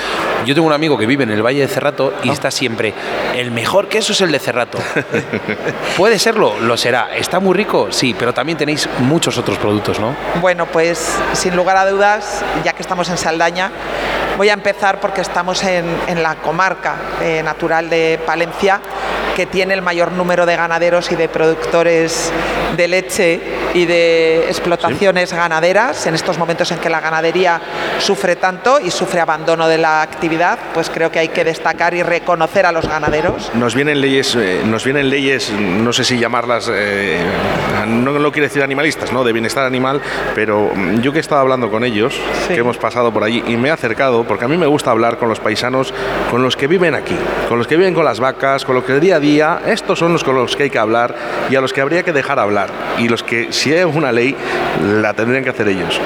yo tengo un amigo que vive en el Valle de Cerrato y está siempre, el mejor queso es el de Cerrato. Puede serlo, lo será. ¿Está muy rico? Sí, pero también tenéis muchos otros productos, ¿no? Bueno, pues sin lugar a dudas, ya que estamos en Saldaña, voy a empezar porque estamos en, la comarca eh, natural de Palencia que tiene el mayor número de ganaderos y de productores de leche y de explotaciones ganaderas. En estos momentos en que la ganadería sufre tanto y sufre abandono de la actividad, pues creo que hay que destacar y reconocer a los ganaderos. Nos vienen leyes, eh, nos vienen leyes, no sé si llamarlas, eh, no lo quiere decir animalistas, ¿no? De bienestar animal, pero mm, yo que he estado hablando con ellos, que hemos pasado por allí y me he acercado, porque a mí me gusta hablar con los paisanos, con los que viven aquí, con los que viven con las vacas, con los que el día a día, estos son los con los que hay que hablar y a los que habría que dejar hablar y los que si es una ley la tendrían que hacer ellos.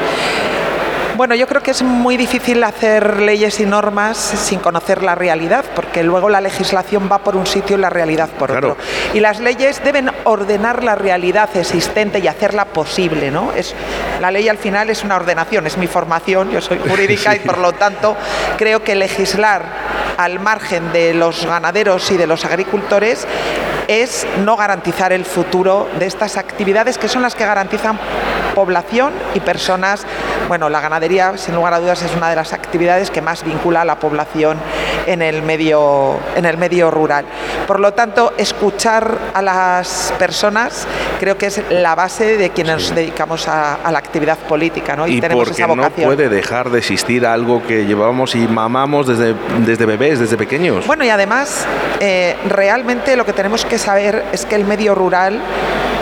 Bueno, yo creo que es muy difícil hacer leyes y normas sin conocer la realidad, porque luego la legislación va por un sitio y la realidad por otro. Y las leyes deben ordenar la realidad existente y hacerla posible, ¿no? Es, la ley al final es una ordenación, es mi formación, yo soy jurídica y por lo tanto creo que legislar al margen de los ganaderos y de los agricultores es no garantizar el futuro de estas actividades que son las que garantizan población y personas. Bueno, la ganadería, sin lugar a dudas, es una de las actividades que más vincula a la población en el medio, en el medio rural. Por lo tanto, escuchar a las personas creo que es la base de quienes nos dedicamos a, la actividad política, ¿no? Y, tenemos esa vocación. no puede dejar de existir algo que llevamos y mamamos desde, desde bebés, desde pequeños. Bueno, y además, eh, realmente lo que tenemos que saber es que el medio rural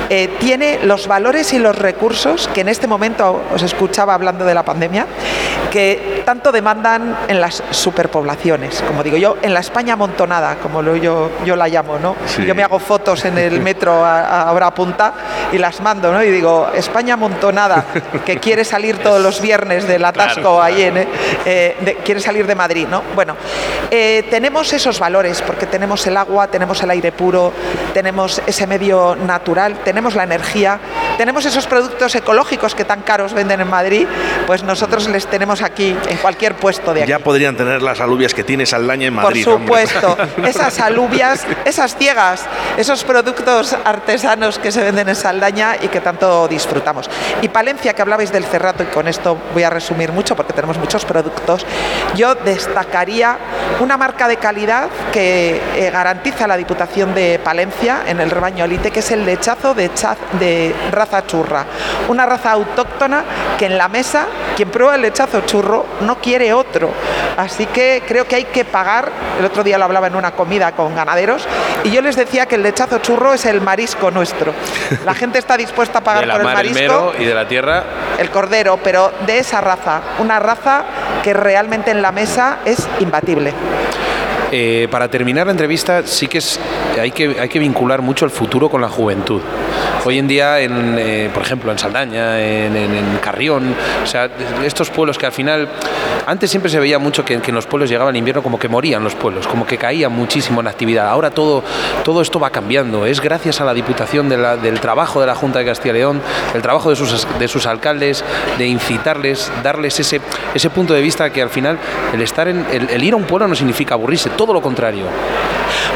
eh, tiene los valores y los recursos que en este momento os escuchaba hablando de la pandemia, que tanto demandan en las superpoblaciones, como digo yo, en la España amontonada, como yo, yo la llamo, ¿no? Yo me hago fotos en el metro a, hora punta y las mando, ¿no? Y digo, España amontonada, que quiere salir todos los viernes del atasco ahí en, eh, quiere salir de Madrid, ¿no? Bueno, eh, tenemos esos valores porque tenemos el agua, tenemos el aire puro, tenemos ese medio natural, tenemos la energía, tenemos esos productos ecológicos que tan caros venden en Madrid, pues nosotros les tenemos aquí, en cualquier puesto de aquí. Ya podrían tener las alubias que tiene Saldaña en Madrid. Por supuesto, esas alubias, esas ciegas, esos productos artesanos que se venden en Saldaña y que tanto disfrutamos. Y Palencia, que hablabais del cerrato, y con esto voy a resumir mucho porque tenemos muchos productos, yo destacaría una marca de calidad que eh, garantiza la Diputación de Palencia en el rebaño Elite, que es el lechazo de de, raza churra, una raza autóctona que en la mesa quien prueba el lechazo churro no quiere otro. Así que creo que hay que pagar, el otro día lo hablaba en una comida con ganaderos, y yo les decía que el lechazo churro es el marisco nuestro. La gente está dispuesta a pagar por el marisco. y de la tierra. El cordero, pero de esa raza, una raza que realmente en la mesa es imbatible. Eh, para terminar la entrevista, sí que, es, hay que hay que vincular mucho el futuro con la juventud. Hoy en día, en, eh, por ejemplo, en Saldaña, en, Carrión, o sea, estos pueblos que al final, antes siempre se veía mucho que, en los pueblos llegaba el invierno como que morían los pueblos, como que caían muchísimo en actividad. Ahora todo, todo esto va cambiando. Es gracias a la Diputación del trabajo de la Junta de Castilla y León, el trabajo de sus, de sus alcaldes, de incitarles, darles ese, ese punto de vista que al final el estar en el ir a un pueblo no significa aburrirse, todo lo contrario.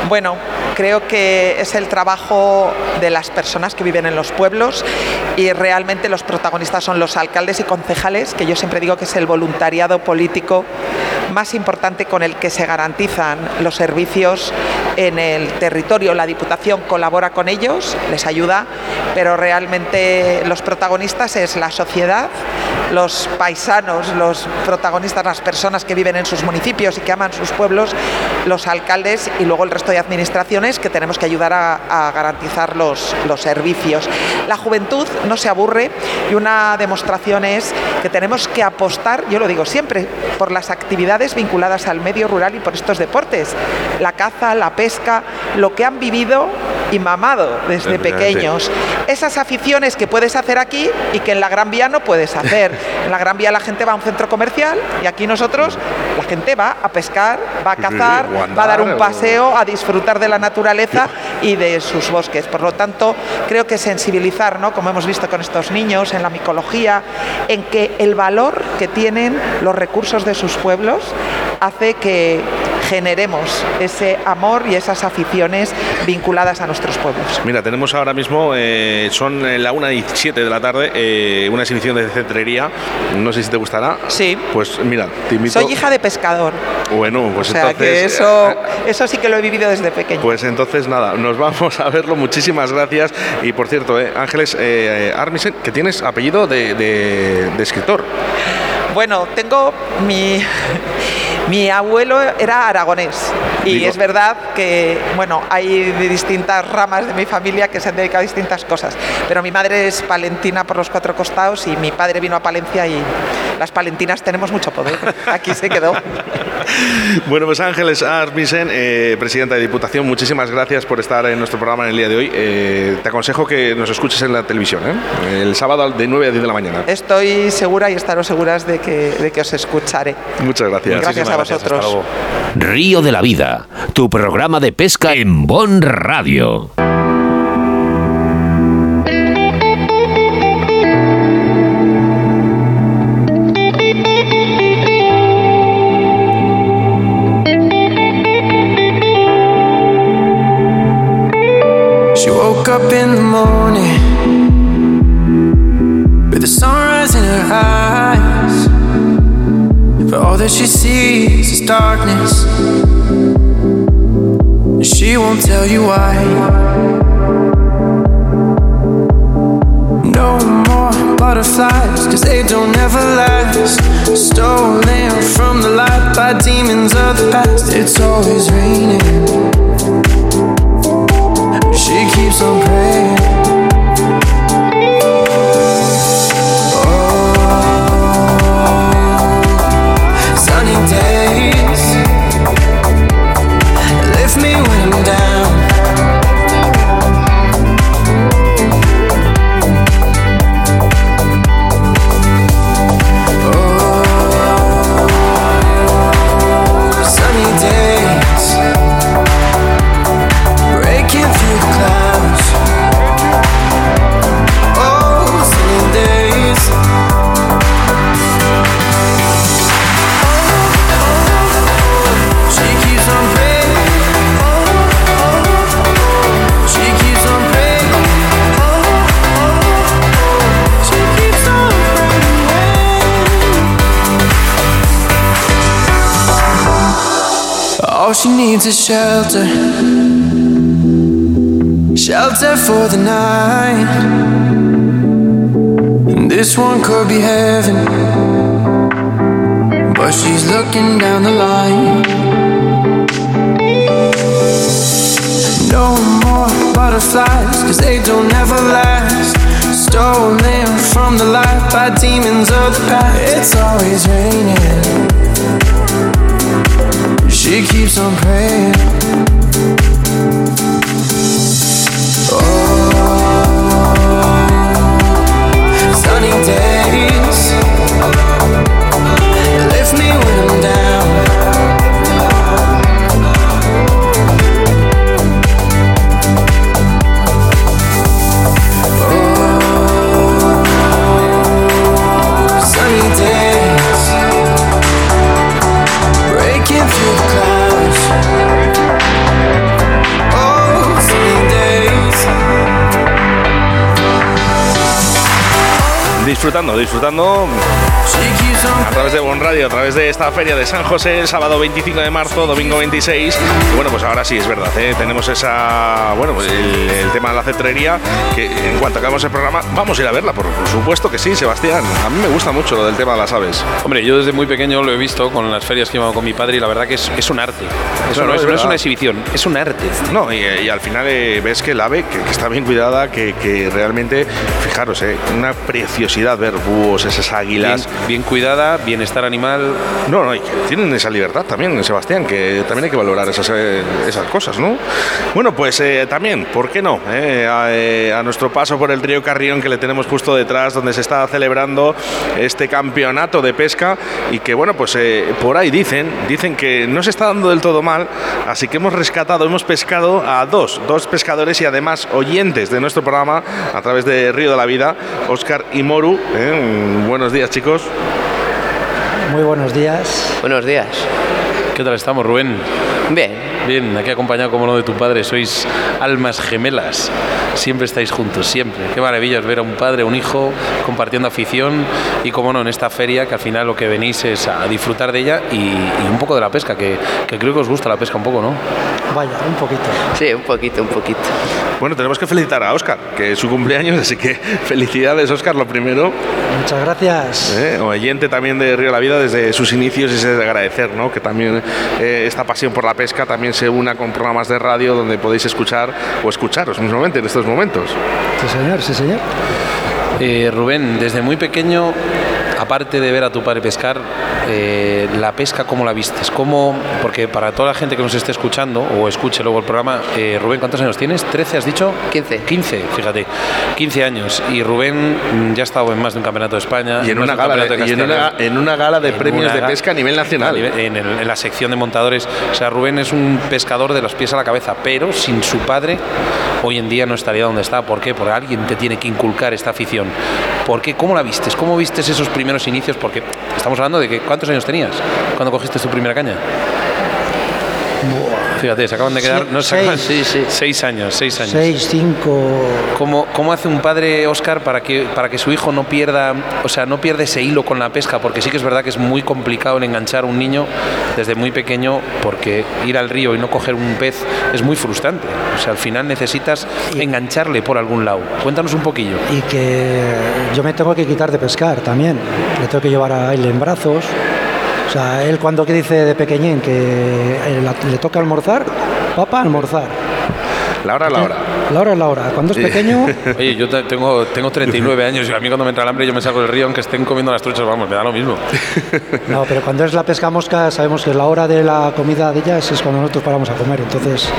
Bueno, creo que es el trabajo de las personas que viven en los pueblos y realmente los protagonistas son los alcaldes y concejales, que yo siempre digo que es el voluntariado político más importante con el que se garantizan los servicios en el territorio. La Diputación colabora con ellos, les ayuda, pero realmente los protagonistas es la sociedad, los paisanos, los protagonistas, las personas que viven en sus municipios y que aman sus pueblos, los alcaldes y luego el resto de que tenemos que ayudar a, garantizar los servicios. La juventud no se aburre y una demostración es que tenemos que apostar, yo lo digo siempre, por las actividades vinculadas al medio rural y por estos deportes. La caza, la pesca, lo que han vivido y mamado desde pequeños. Esas aficiones que puedes hacer aquí y que en la Gran Vía no puedes hacer. En la Gran Vía la gente va a un centro comercial y aquí nosotros la gente va a pescar, va a cazar, va a dar un paseo, a disfrutar de la naturaleza y de sus bosques. Por lo tanto, creo que sensibilizar, ¿no? como hemos visto con estos niños, en la micología, en que el valor que tienen los recursos de sus pueblos hace que generemos ese amor y esas aficiones vinculadas a nuestros pueblos. Mira, tenemos ahora mismo, eh, son la 1 y 7 de la tarde, eh, una exhibición de cetrería. No sé si te gustará. Sí. Pues mira, te invito. Soy hija de pescador. Bueno, pues o sea, entonces. Que eso, eso sí que lo he vivido desde pequeño. Pues entonces nada, nos vamos a verlo. Muchísimas gracias. Y por cierto, eh, Ángeles Armisen, que tienes apellido de, de escritor. Bueno, tengo mi mi abuelo era aragonés y es verdad que, bueno, hay distintas ramas de mi familia que se han dedicado a distintas cosas, pero mi madre es palentina por los cuatro costados y mi padre vino a Palencia y las palentinas tenemos mucho poder. Aquí se quedó. bueno, pues Ángeles Armisen, eh, presidenta de Diputación, muchísimas gracias por estar en nuestro programa en el día de hoy. Eh, te aconsejo que nos escuches en la televisión, ¿eh? el sábado de 9 a 10 de la mañana. Estoy segura y estaros seguras de que, de que os escucharé. Muchas gracias. Gracias a vosotros. Río de la Vida, tu programa de pesca en Bon Radio. She woke up in the morning with the sunrise in her eyes. But all that she darkness. She won't tell you why. No more butterflies, cause they don't ever last. Stolen from the light by demons of the past. It's always raining. She keeps on praying. Needs is shelter. Shelter for the night. And this one could be heaven. But she's looking down the line. No more butterflies, cause they don't ever last. Stolen from the light by demons of the past. It's always raining. Keeps on praying. Disfrutando, disfrutando a través de Bon Radio, a través de esta feria de San José, el sábado 25 de marzo, domingo 26. Y bueno, pues ahora sí, es verdad, ¿eh? tenemos esa, bueno, pues el, tema de la cetrería, que en cuanto acabamos el programa, vamos a ir a verla, por, supuesto que sí, Sebastián. A mí me gusta mucho lo del tema de las aves. Hombre, yo desde muy pequeño lo he visto con las ferias que he llevado con mi padre y la verdad que es, un arte. Eso no, es, una exhibición, es un arte. No, y, al final eh, ves que el ave, que, está bien cuidada, que, realmente, fijaros, eh, una preciosidad ver búhos, esas águilas. Bien, cuidada, bienestar animal. No, no, y que tienen esa libertad también, Sebastián, que también hay que valorar esas, eh, esas cosas, ¿no? Bueno, pues también, ¿por qué no? A, a, nuestro paso por el río Carrión que le tenemos justo detrás, donde se está celebrando este campeonato de pesca y que, bueno, pues por ahí dicen, dicen que no se está dando del todo mal, así que hemos rescatado, hemos pescado a dos, dos pescadores y además oyentes de nuestro programa a través de Río de la Vida, Oscar y Moru. ¿eh? Buenos días, chicos. Muy buenos días. Buenos días. ¿Qué tal estamos, Rubén? Bien. Bien, aquí acompañado como no de tu padre, sois almas gemelas, siempre estáis juntos, siempre. Qué maravilla es ver a un padre, un hijo compartiendo afición y como no en esta feria que al final lo que venís es a disfrutar de ella y, un poco de la pesca, que, que, creo que os gusta la pesca un poco, ¿no? Vaya, un poquito. Sí, un poquito, un poquito. Bueno, tenemos que felicitar a Oscar, que es su cumpleaños, así que felicidades Oscar, lo primero. Muchas gracias. ¿Eh? Oyente también de Río de la Vida desde sus inicios y es de agradecer, ¿no? Que también eh, esta pasión por la pesca también se una con programas de radio donde podéis escuchar o escucharos mismamente en estos momentos. Sí, señor, sí, señor. Eh, Rubén, desde muy pequeño aparte de ver a tu padre pescar, eh, la pesca, ¿cómo la vistes? ¿Cómo, porque para toda la gente que nos esté escuchando o escuche luego el programa, eh, Rubén, ¿cuántos años tienes? ¿13 has dicho? 15. 15, fíjate. 15 años. Y Rubén mm, ya ha estado en más de un campeonato de España. Y en, una gala, de, en, una, gala de premios de pesca a nivel nacional. en, la sección de montadores. O sea, Rubén es un pescador de los pies a la cabeza, pero sin su padre hoy en día no estaría donde está. ¿Por qué? Porque alguien te tiene que inculcar esta afición. ¿Por qué? ¿Cómo la vistes? ¿Cómo vistes esos primeros inicios? Porque estamos hablando de que ¿cuántos años tenías cuando cogiste tu primera caña? Fíjate, se acaban de quedar. no, seis, sí, sí. seis años, seis años. Seis, cinco. ¿Cómo, ¿Cómo, hace un padre, Oscar, para que, para que su hijo no pierda, o sea, no pierda ese hilo con la pesca? Porque sí que es verdad que es muy complicado el enganchar a un niño desde muy pequeño, porque ir al río y no coger un pez es muy frustrante. O sea, al final necesitas engancharle por algún lado. Cuéntanos un poquillo. Y que yo me tengo que quitar de pescar también. Le tengo que llevar a él en brazos o sea, él cuando que dice de pequeñín que eh, le toca almorzar, papá, almorzar. La hora es la hora. La hora es la hora. Cuando es pequeño. Oye, yo tengo, tengo 39 años y a mí cuando me entra el hambre yo me salgo del río aunque estén comiendo las truchas, vamos, me da lo mismo. No, pero cuando es la pesca mosca sabemos que la hora de la comida de ellas es cuando nosotros paramos a comer. Entonces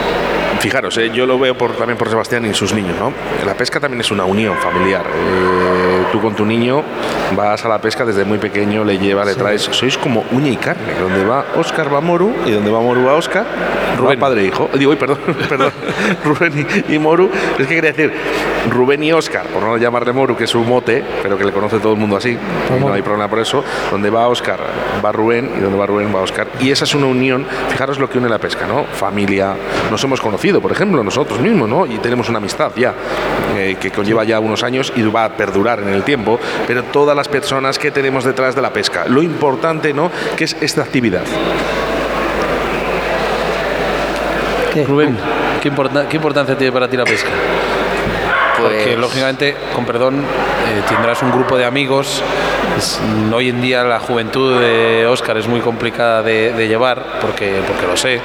fijaros, eh, yo lo veo por, también por Sebastián y sus niños, ¿no? La pesca también es una unión familiar. Eh, tú con tu niño vas a la pesca desde muy pequeño, le llevas, le traes, sois como uña y carne. Donde va Oscar va Moru y donde va Moru va Oscar, Rubén padre e hijo. Digo, perdón, perdón, Rubén y, Moru. Es que quería decir Rubén y Oscar, por no llamarle Moru, que es un mote, pero que le conoce todo el mundo así, no hay problema por eso. Donde va Oscar va Rubén y donde va Rubén va Oscar. Y esa es una unión, fijaros lo que une la pesca, ¿no? Familia, nos hemos conocido por ejemplo, nosotros mismos, ¿no? Y tenemos una amistad ya eh, que conlleva ya unos años y va a perdurar en el tiempo, pero todas las personas que tenemos detrás de la pesca. Lo importante, ¿no? Que es esta actividad. Rubén, ¿qué, ¿qué importancia tiene para ti la pesca? Porque pues lógicamente, con perdón, eh, tendrás un grupo de amigos. hoy en día la juventud de Oscar es muy complicada de, de llevar, porque, porque lo sé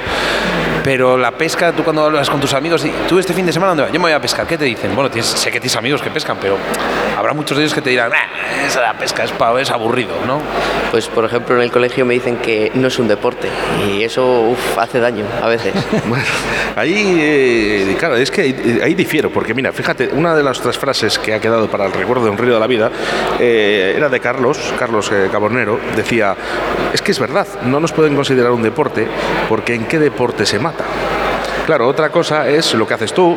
pero la pesca, tú cuando hablas con tus amigos, y tú este fin de semana, ¿dónde vas? Yo me voy a pescar, ¿qué te dicen? Bueno, sé que tienes amigos que pescan, pero habrá muchos de ellos que te dirán, esa la pesca es, es aburrido, ¿no? Pues, por ejemplo, en el colegio me dicen que no es un deporte y eso hace daño a veces. bueno, ahí, eh, claro, es que ahí, difiero, porque mira, fíjate, una de las tres frases que ha quedado para el recuerdo de un río de la vida eh, era de Carlos, Carlos eh, Cabornero, decía, es que es verdad, no nos pueden considerar un deporte porque en qué deporte se mata. Claro, otra cosa es lo que haces tú,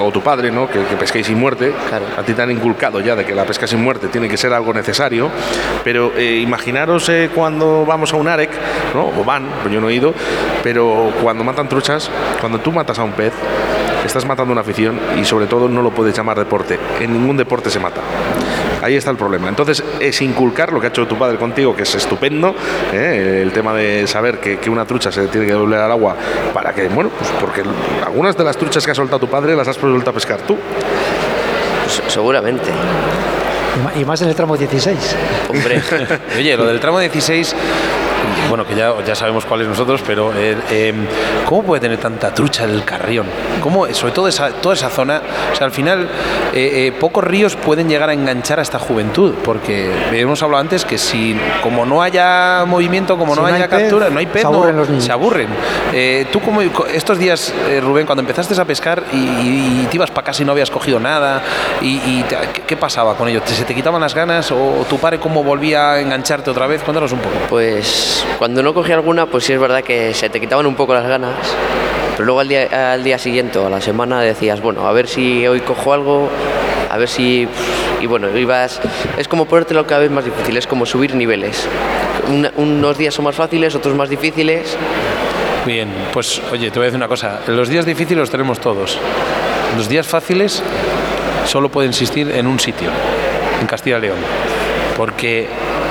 o tu padre, ¿no? Que, pesquéis sin muerte. A ti te han inculcado ya de que la pesca sin muerte tiene que ser algo necesario. Pero eh, imaginaros eh, cuando vamos a un AREC, ¿no? o van, pues yo no he ido, pero cuando matan truchas, cuando tú matas a un pez, estás matando una afición y sobre todo no lo puedes llamar deporte. En ningún deporte se mata Ahí está el problema. Entonces, es inculcar lo que ha hecho tu padre contigo, que es estupendo, ¿eh? el tema de saber que, que una trucha se tiene que volver al agua para que, bueno, pues porque algunas de las truchas que ha soltado tu padre las has vuelto a pescar tú. Pues seguramente. Y más en el tramo 16. Hombre, Oye, lo del tramo 16, bueno, que ya, ya sabemos cuál es nosotros, pero eh, eh, ¿cómo puede tener tanta trucha el Carrión? ¿Cómo, sobre todo esa, toda esa zona, o sea, al final eh, eh, pocos ríos pueden llegar a enganchar a esta juventud, porque hemos hablado antes que si, como no haya movimiento, como Si no, no hay haya pez, captura, no hay pez, se no- aburren los niños. se aburren. Eh, tú como estos días, eh, Rubén, cuando empezaste a pescar y, y- y te ibas para casa y no habías cogido nada, y, y te- ¿qué, qué pasaba con ello? ¿Te- ¿Se te quitaban las ganas o tu padre cómo volvía a engancharte otra vez? Cuéntanos un poco. pues cuando no cogí alguna, pues sí es verdad que se te quitaban un poco las ganas. Pero luego al día, al día siguiente a la semana decías, bueno, a ver si hoy cojo algo, a ver si... Y bueno, ibas... Es como ponértelo cada vez más difícil, es como subir niveles. Unos días son más fáciles, otros más difíciles. Bien, pues oye, te voy a decir una cosa. Los días difíciles los tenemos todos. Los días fáciles solo pueden existir en un sitio, en Castilla y León. Porque,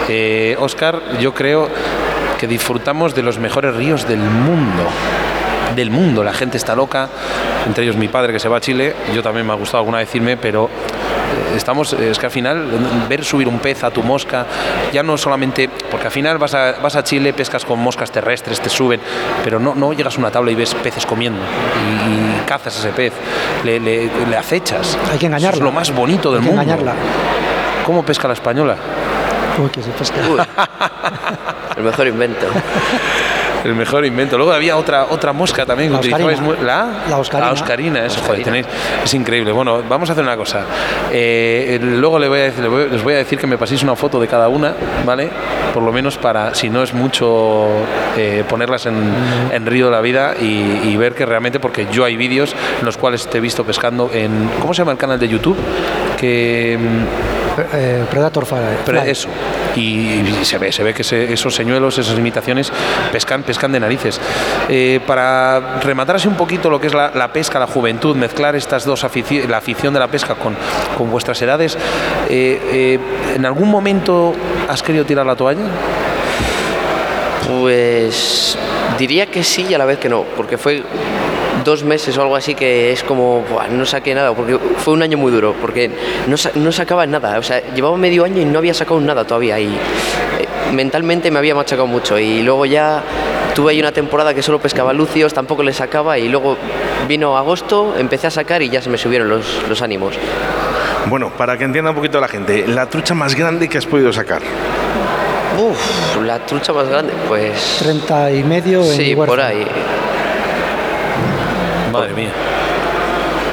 eh, Oscar, yo creo que disfrutamos de los mejores ríos del mundo. Del mundo, la gente está loca, entre ellos mi padre que se va a Chile, yo también me ha gustado alguna vez irme, pero eh, estamos, es que al final ver subir un pez a tu mosca, ya no solamente, porque al final vas a, vas a Chile, pescas con moscas terrestres, te suben, pero no, no llegas a una tabla y ves peces comiendo y, y cazas ese pez, le, le- le acechas. Hay que engañarla. Eso es lo más bonito del Hay que mundo. engañarla. ¿Cómo pesca la española? Uy, que se pesca. El mejor invento. El mejor invento. Luego había otra otra mosca también que La utilizabais ¿La? La oscarina. La oscarina, eso, joder, tenéis- es increíble. Bueno, vamos a hacer una cosa. Eh, luego le voy a decir- les voy a decir que me paséis una foto de cada una, ¿vale? Por lo menos para, si no es mucho, eh, ponerlas en, en Río de la Vida y, y ver que realmente, porque yo hay vídeos en los cuales te he visto pescando en, ¿cómo se llama el canal de YouTube? Que... Eh, Predator Fly. pero eso. Y, y se ve, se ve que se- esos señuelos, esas imitaciones, pescan, pescan de narices. Eh, para rematar así un poquito lo que es la, la pesca, la juventud, mezclar estas dos aficiones, la afición de la pesca con, con vuestras edades, eh, eh, ¿en algún momento has querido tirar la toalla? Pues diría que sí y a la vez que no, porque fue dos meses o algo así que es como, "Buah, no saqué nada, porque fue un año muy duro, porque no, sa- no sacaba nada, o sea, llevaba medio año y no había sacado nada todavía y eh, mentalmente me había machacado mucho y luego ya tuve ahí una temporada que solo pescaba lucios, tampoco le sacaba y luego vino agosto, empecé a sacar y ya se me subieron los, los ánimos. Bueno, para que entienda un poquito la gente, la trucha más grande que has podido sacar. Uf, la trucha más grande, pues... 30 y medio en Sí, Huerta. por ahí. Madre mía.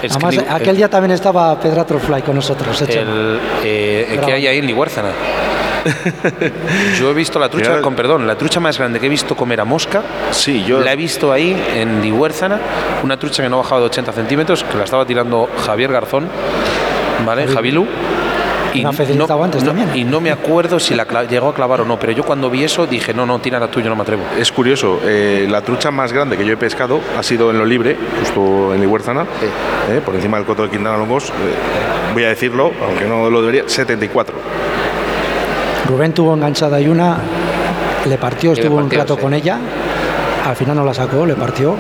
Es Además, digo, aquel el- día también estaba Predator Fly con nosotros. el, eh, ¿Qué hay ahí en Lihuérzana? Yo he visto la trucha, Mira- con perdón, la trucha más grande que he visto comer a mosca. Sí, yo. La he visto ahí en Lihuérzana, una trucha que no ha bajado de 80 centímetros, que la estaba tirando Javier Garzón, ¿vale? Javilu. Una felicitado antes no- también. y no me acuerdo si la llegó a clavar o no, pero yo cuando vi eso dije, no, no, tira la tuya, no me atrevo. Es curioso, eh, la trucha más grande que yo he pescado ha sido en lo libre, justo en Lihuérzana, eh, por encima del coto de Quintana Longos. eh, voy a decirlo, aunque no lo debería, 74. Rubén tuvo enganchada y una, le partió, Y le estuvo un rato sí. con ella, al final no la sacó, le partió.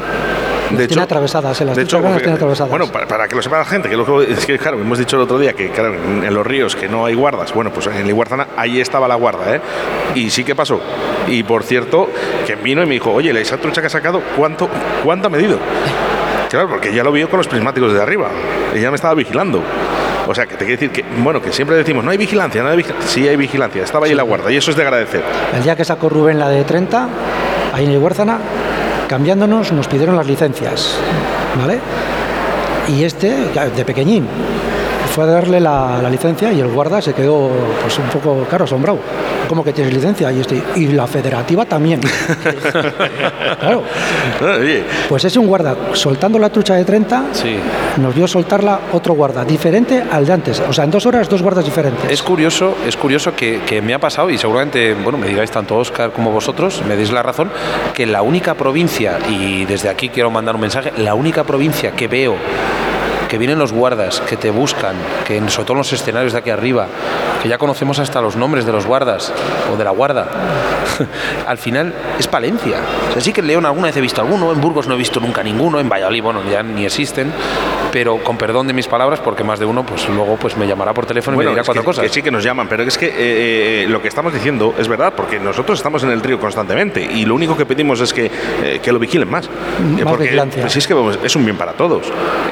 Las De tiene hecho- atravesadas, eh, las de truchas hecho, grandes las tiene porque- atravesadas. bueno, para, para que lo sepa la gente, que que- es que claro, hemos dicho el otro día que claro, en, los ríos que no hay guardas, bueno, pues en Lihuérzana ahí estaba la guarda, ¿eh? Y sí que pasó. Y por cierto, que vino y me dijo, oye, esa trucha que ha sacado, ¿cuánto, cuánto ha medido? Claro, porque ya lo vio con los prismáticos de arriba. Ella me estaba vigilando. O sea, que te quiero decir que, bueno, que siempre decimos, no hay vigilancia, no hay vigilancia. Sí hay vigilancia, estaba ahí la guarda y eso es de agradecer. El día que sacó Rubén la de 30, ahí en Huérzana, cambiándonos, nos pidieron las licencias, ¿vale? Y este, de pequeñín, fue a darle la, la licencia y el guarda se quedó pues un poco, claro, asombrado. ¿Cómo que tienes licencia? Y, y la federativa también. claro, pues es un guarda soltando la trucha de 30, Sí. nos vio soltarla otro guarda, diferente al de antes. O sea, en dos horas, dos guardas diferentes. Es curioso, es curioso que, que me ha pasado, y seguramente, bueno, me digáis tanto Oscar como vosotros, me deis la razón, que la única provincia, y desde aquí quiero mandar un mensaje, la única provincia que veo que vienen los guardas, que te buscan, que en- sobre todo en los escenarios de aquí arriba, que ya conocemos hasta los nombres de los guardas o de la guarda. Al final es Palencia. O sea, sí que en León alguna vez he visto alguno, en Burgos no he visto nunca ninguno, en Valladolid, bueno, ya ni existen, pero con perdón de mis palabras, porque más de uno, pues luego pues me llamará por teléfono y me dirá cuatro que, cosas. que sí que nos llaman, pero es que eh, eh, lo que estamos diciendo es verdad, porque nosotros estamos en el río constantemente y lo único que pedimos es que, eh, que lo vigilen más. Eh, porque vigilancia. pues, sí es que es un bien para todos.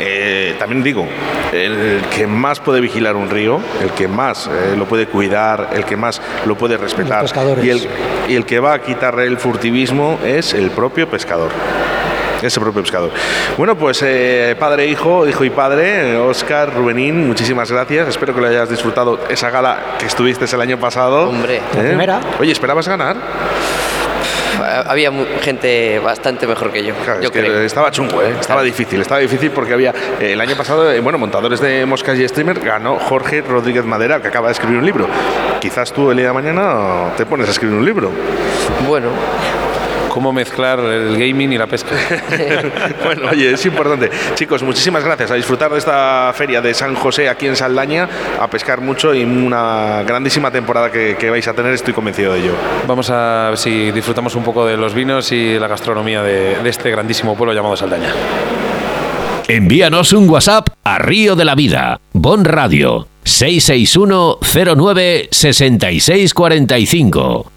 Eh, también digo, el que más puede vigilar un río, el que más eh, lo puede cuidar, el que más lo puede respetar y el, y el que va a quitarle el furtivismo es el propio pescador. Ese propio pescador. Bueno, pues eh, padre, hijo, hijo y padre, Oscar, Rubenín, muchísimas gracias. Espero que lo hayas disfrutado esa gala que estuviste el año pasado. Hombre. La primera. Oye, ¿esperabas ganar? Había gente bastante mejor que yo. Claro, yo es que creo. estaba chungo, ¿eh? estaba difícil, estaba difícil porque había eh, el año pasado, eh, bueno, montadores de moscas y streamer ganó Jorge Rodríguez Madera, que acaba de escribir un libro. Quizás tú el día de mañana te pones a escribir un libro. Bueno, Cómo mezclar el gaming y la pesca. bueno, oye, es importante. Chicos, muchísimas gracias. A disfrutar de esta feria de San José aquí en Saldaña, a pescar mucho y una grandísima temporada que, que vais a tener, estoy convencido de ello. Vamos a ver si disfrutamos un poco de los vinos y la gastronomía de, de este grandísimo pueblo llamado Saldaña. Envíanos un WhatsApp a Río de la Vida, Bon Radio, 661 09 6645.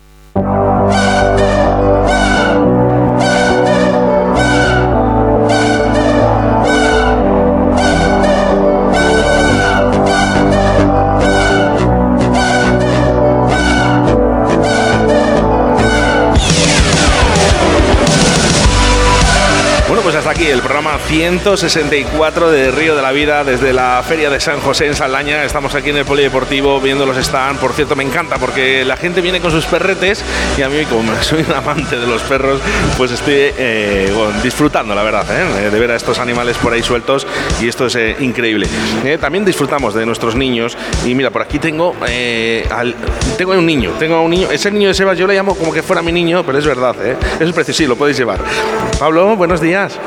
El programa 164 de Río de la Vida desde la Feria de San José en Saldaña. Estamos aquí en el Polideportivo viendo los stands. Por cierto, me encanta porque la gente viene con sus perretes y a mí, como soy un amante de los perros, pues estoy eh, disfrutando, la verdad, ¿eh? de ver a estos animales por ahí sueltos y esto es eh, increíble. También disfrutamos de nuestros niños y mira, por aquí tengo, al- tengo un niño, tengo un niño, ese niño de Sebas yo le llamo como que fuera mi niño, pero es verdad, es precioso, sí, lo podéis llevar. Pablo, buenos días.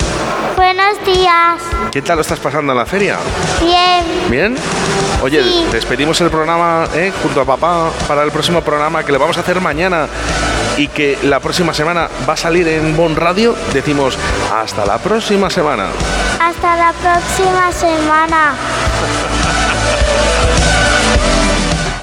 Buenos días. ¿Qué tal lo estás pasando en la feria? Bien. ¿Bien? Oye, Sí. despedimos el programa eh, junto a papá para el próximo programa que lo vamos a hacer mañana y que la próxima semana va a salir en Bon Radio. Decimos hasta la próxima semana. Hasta la próxima semana.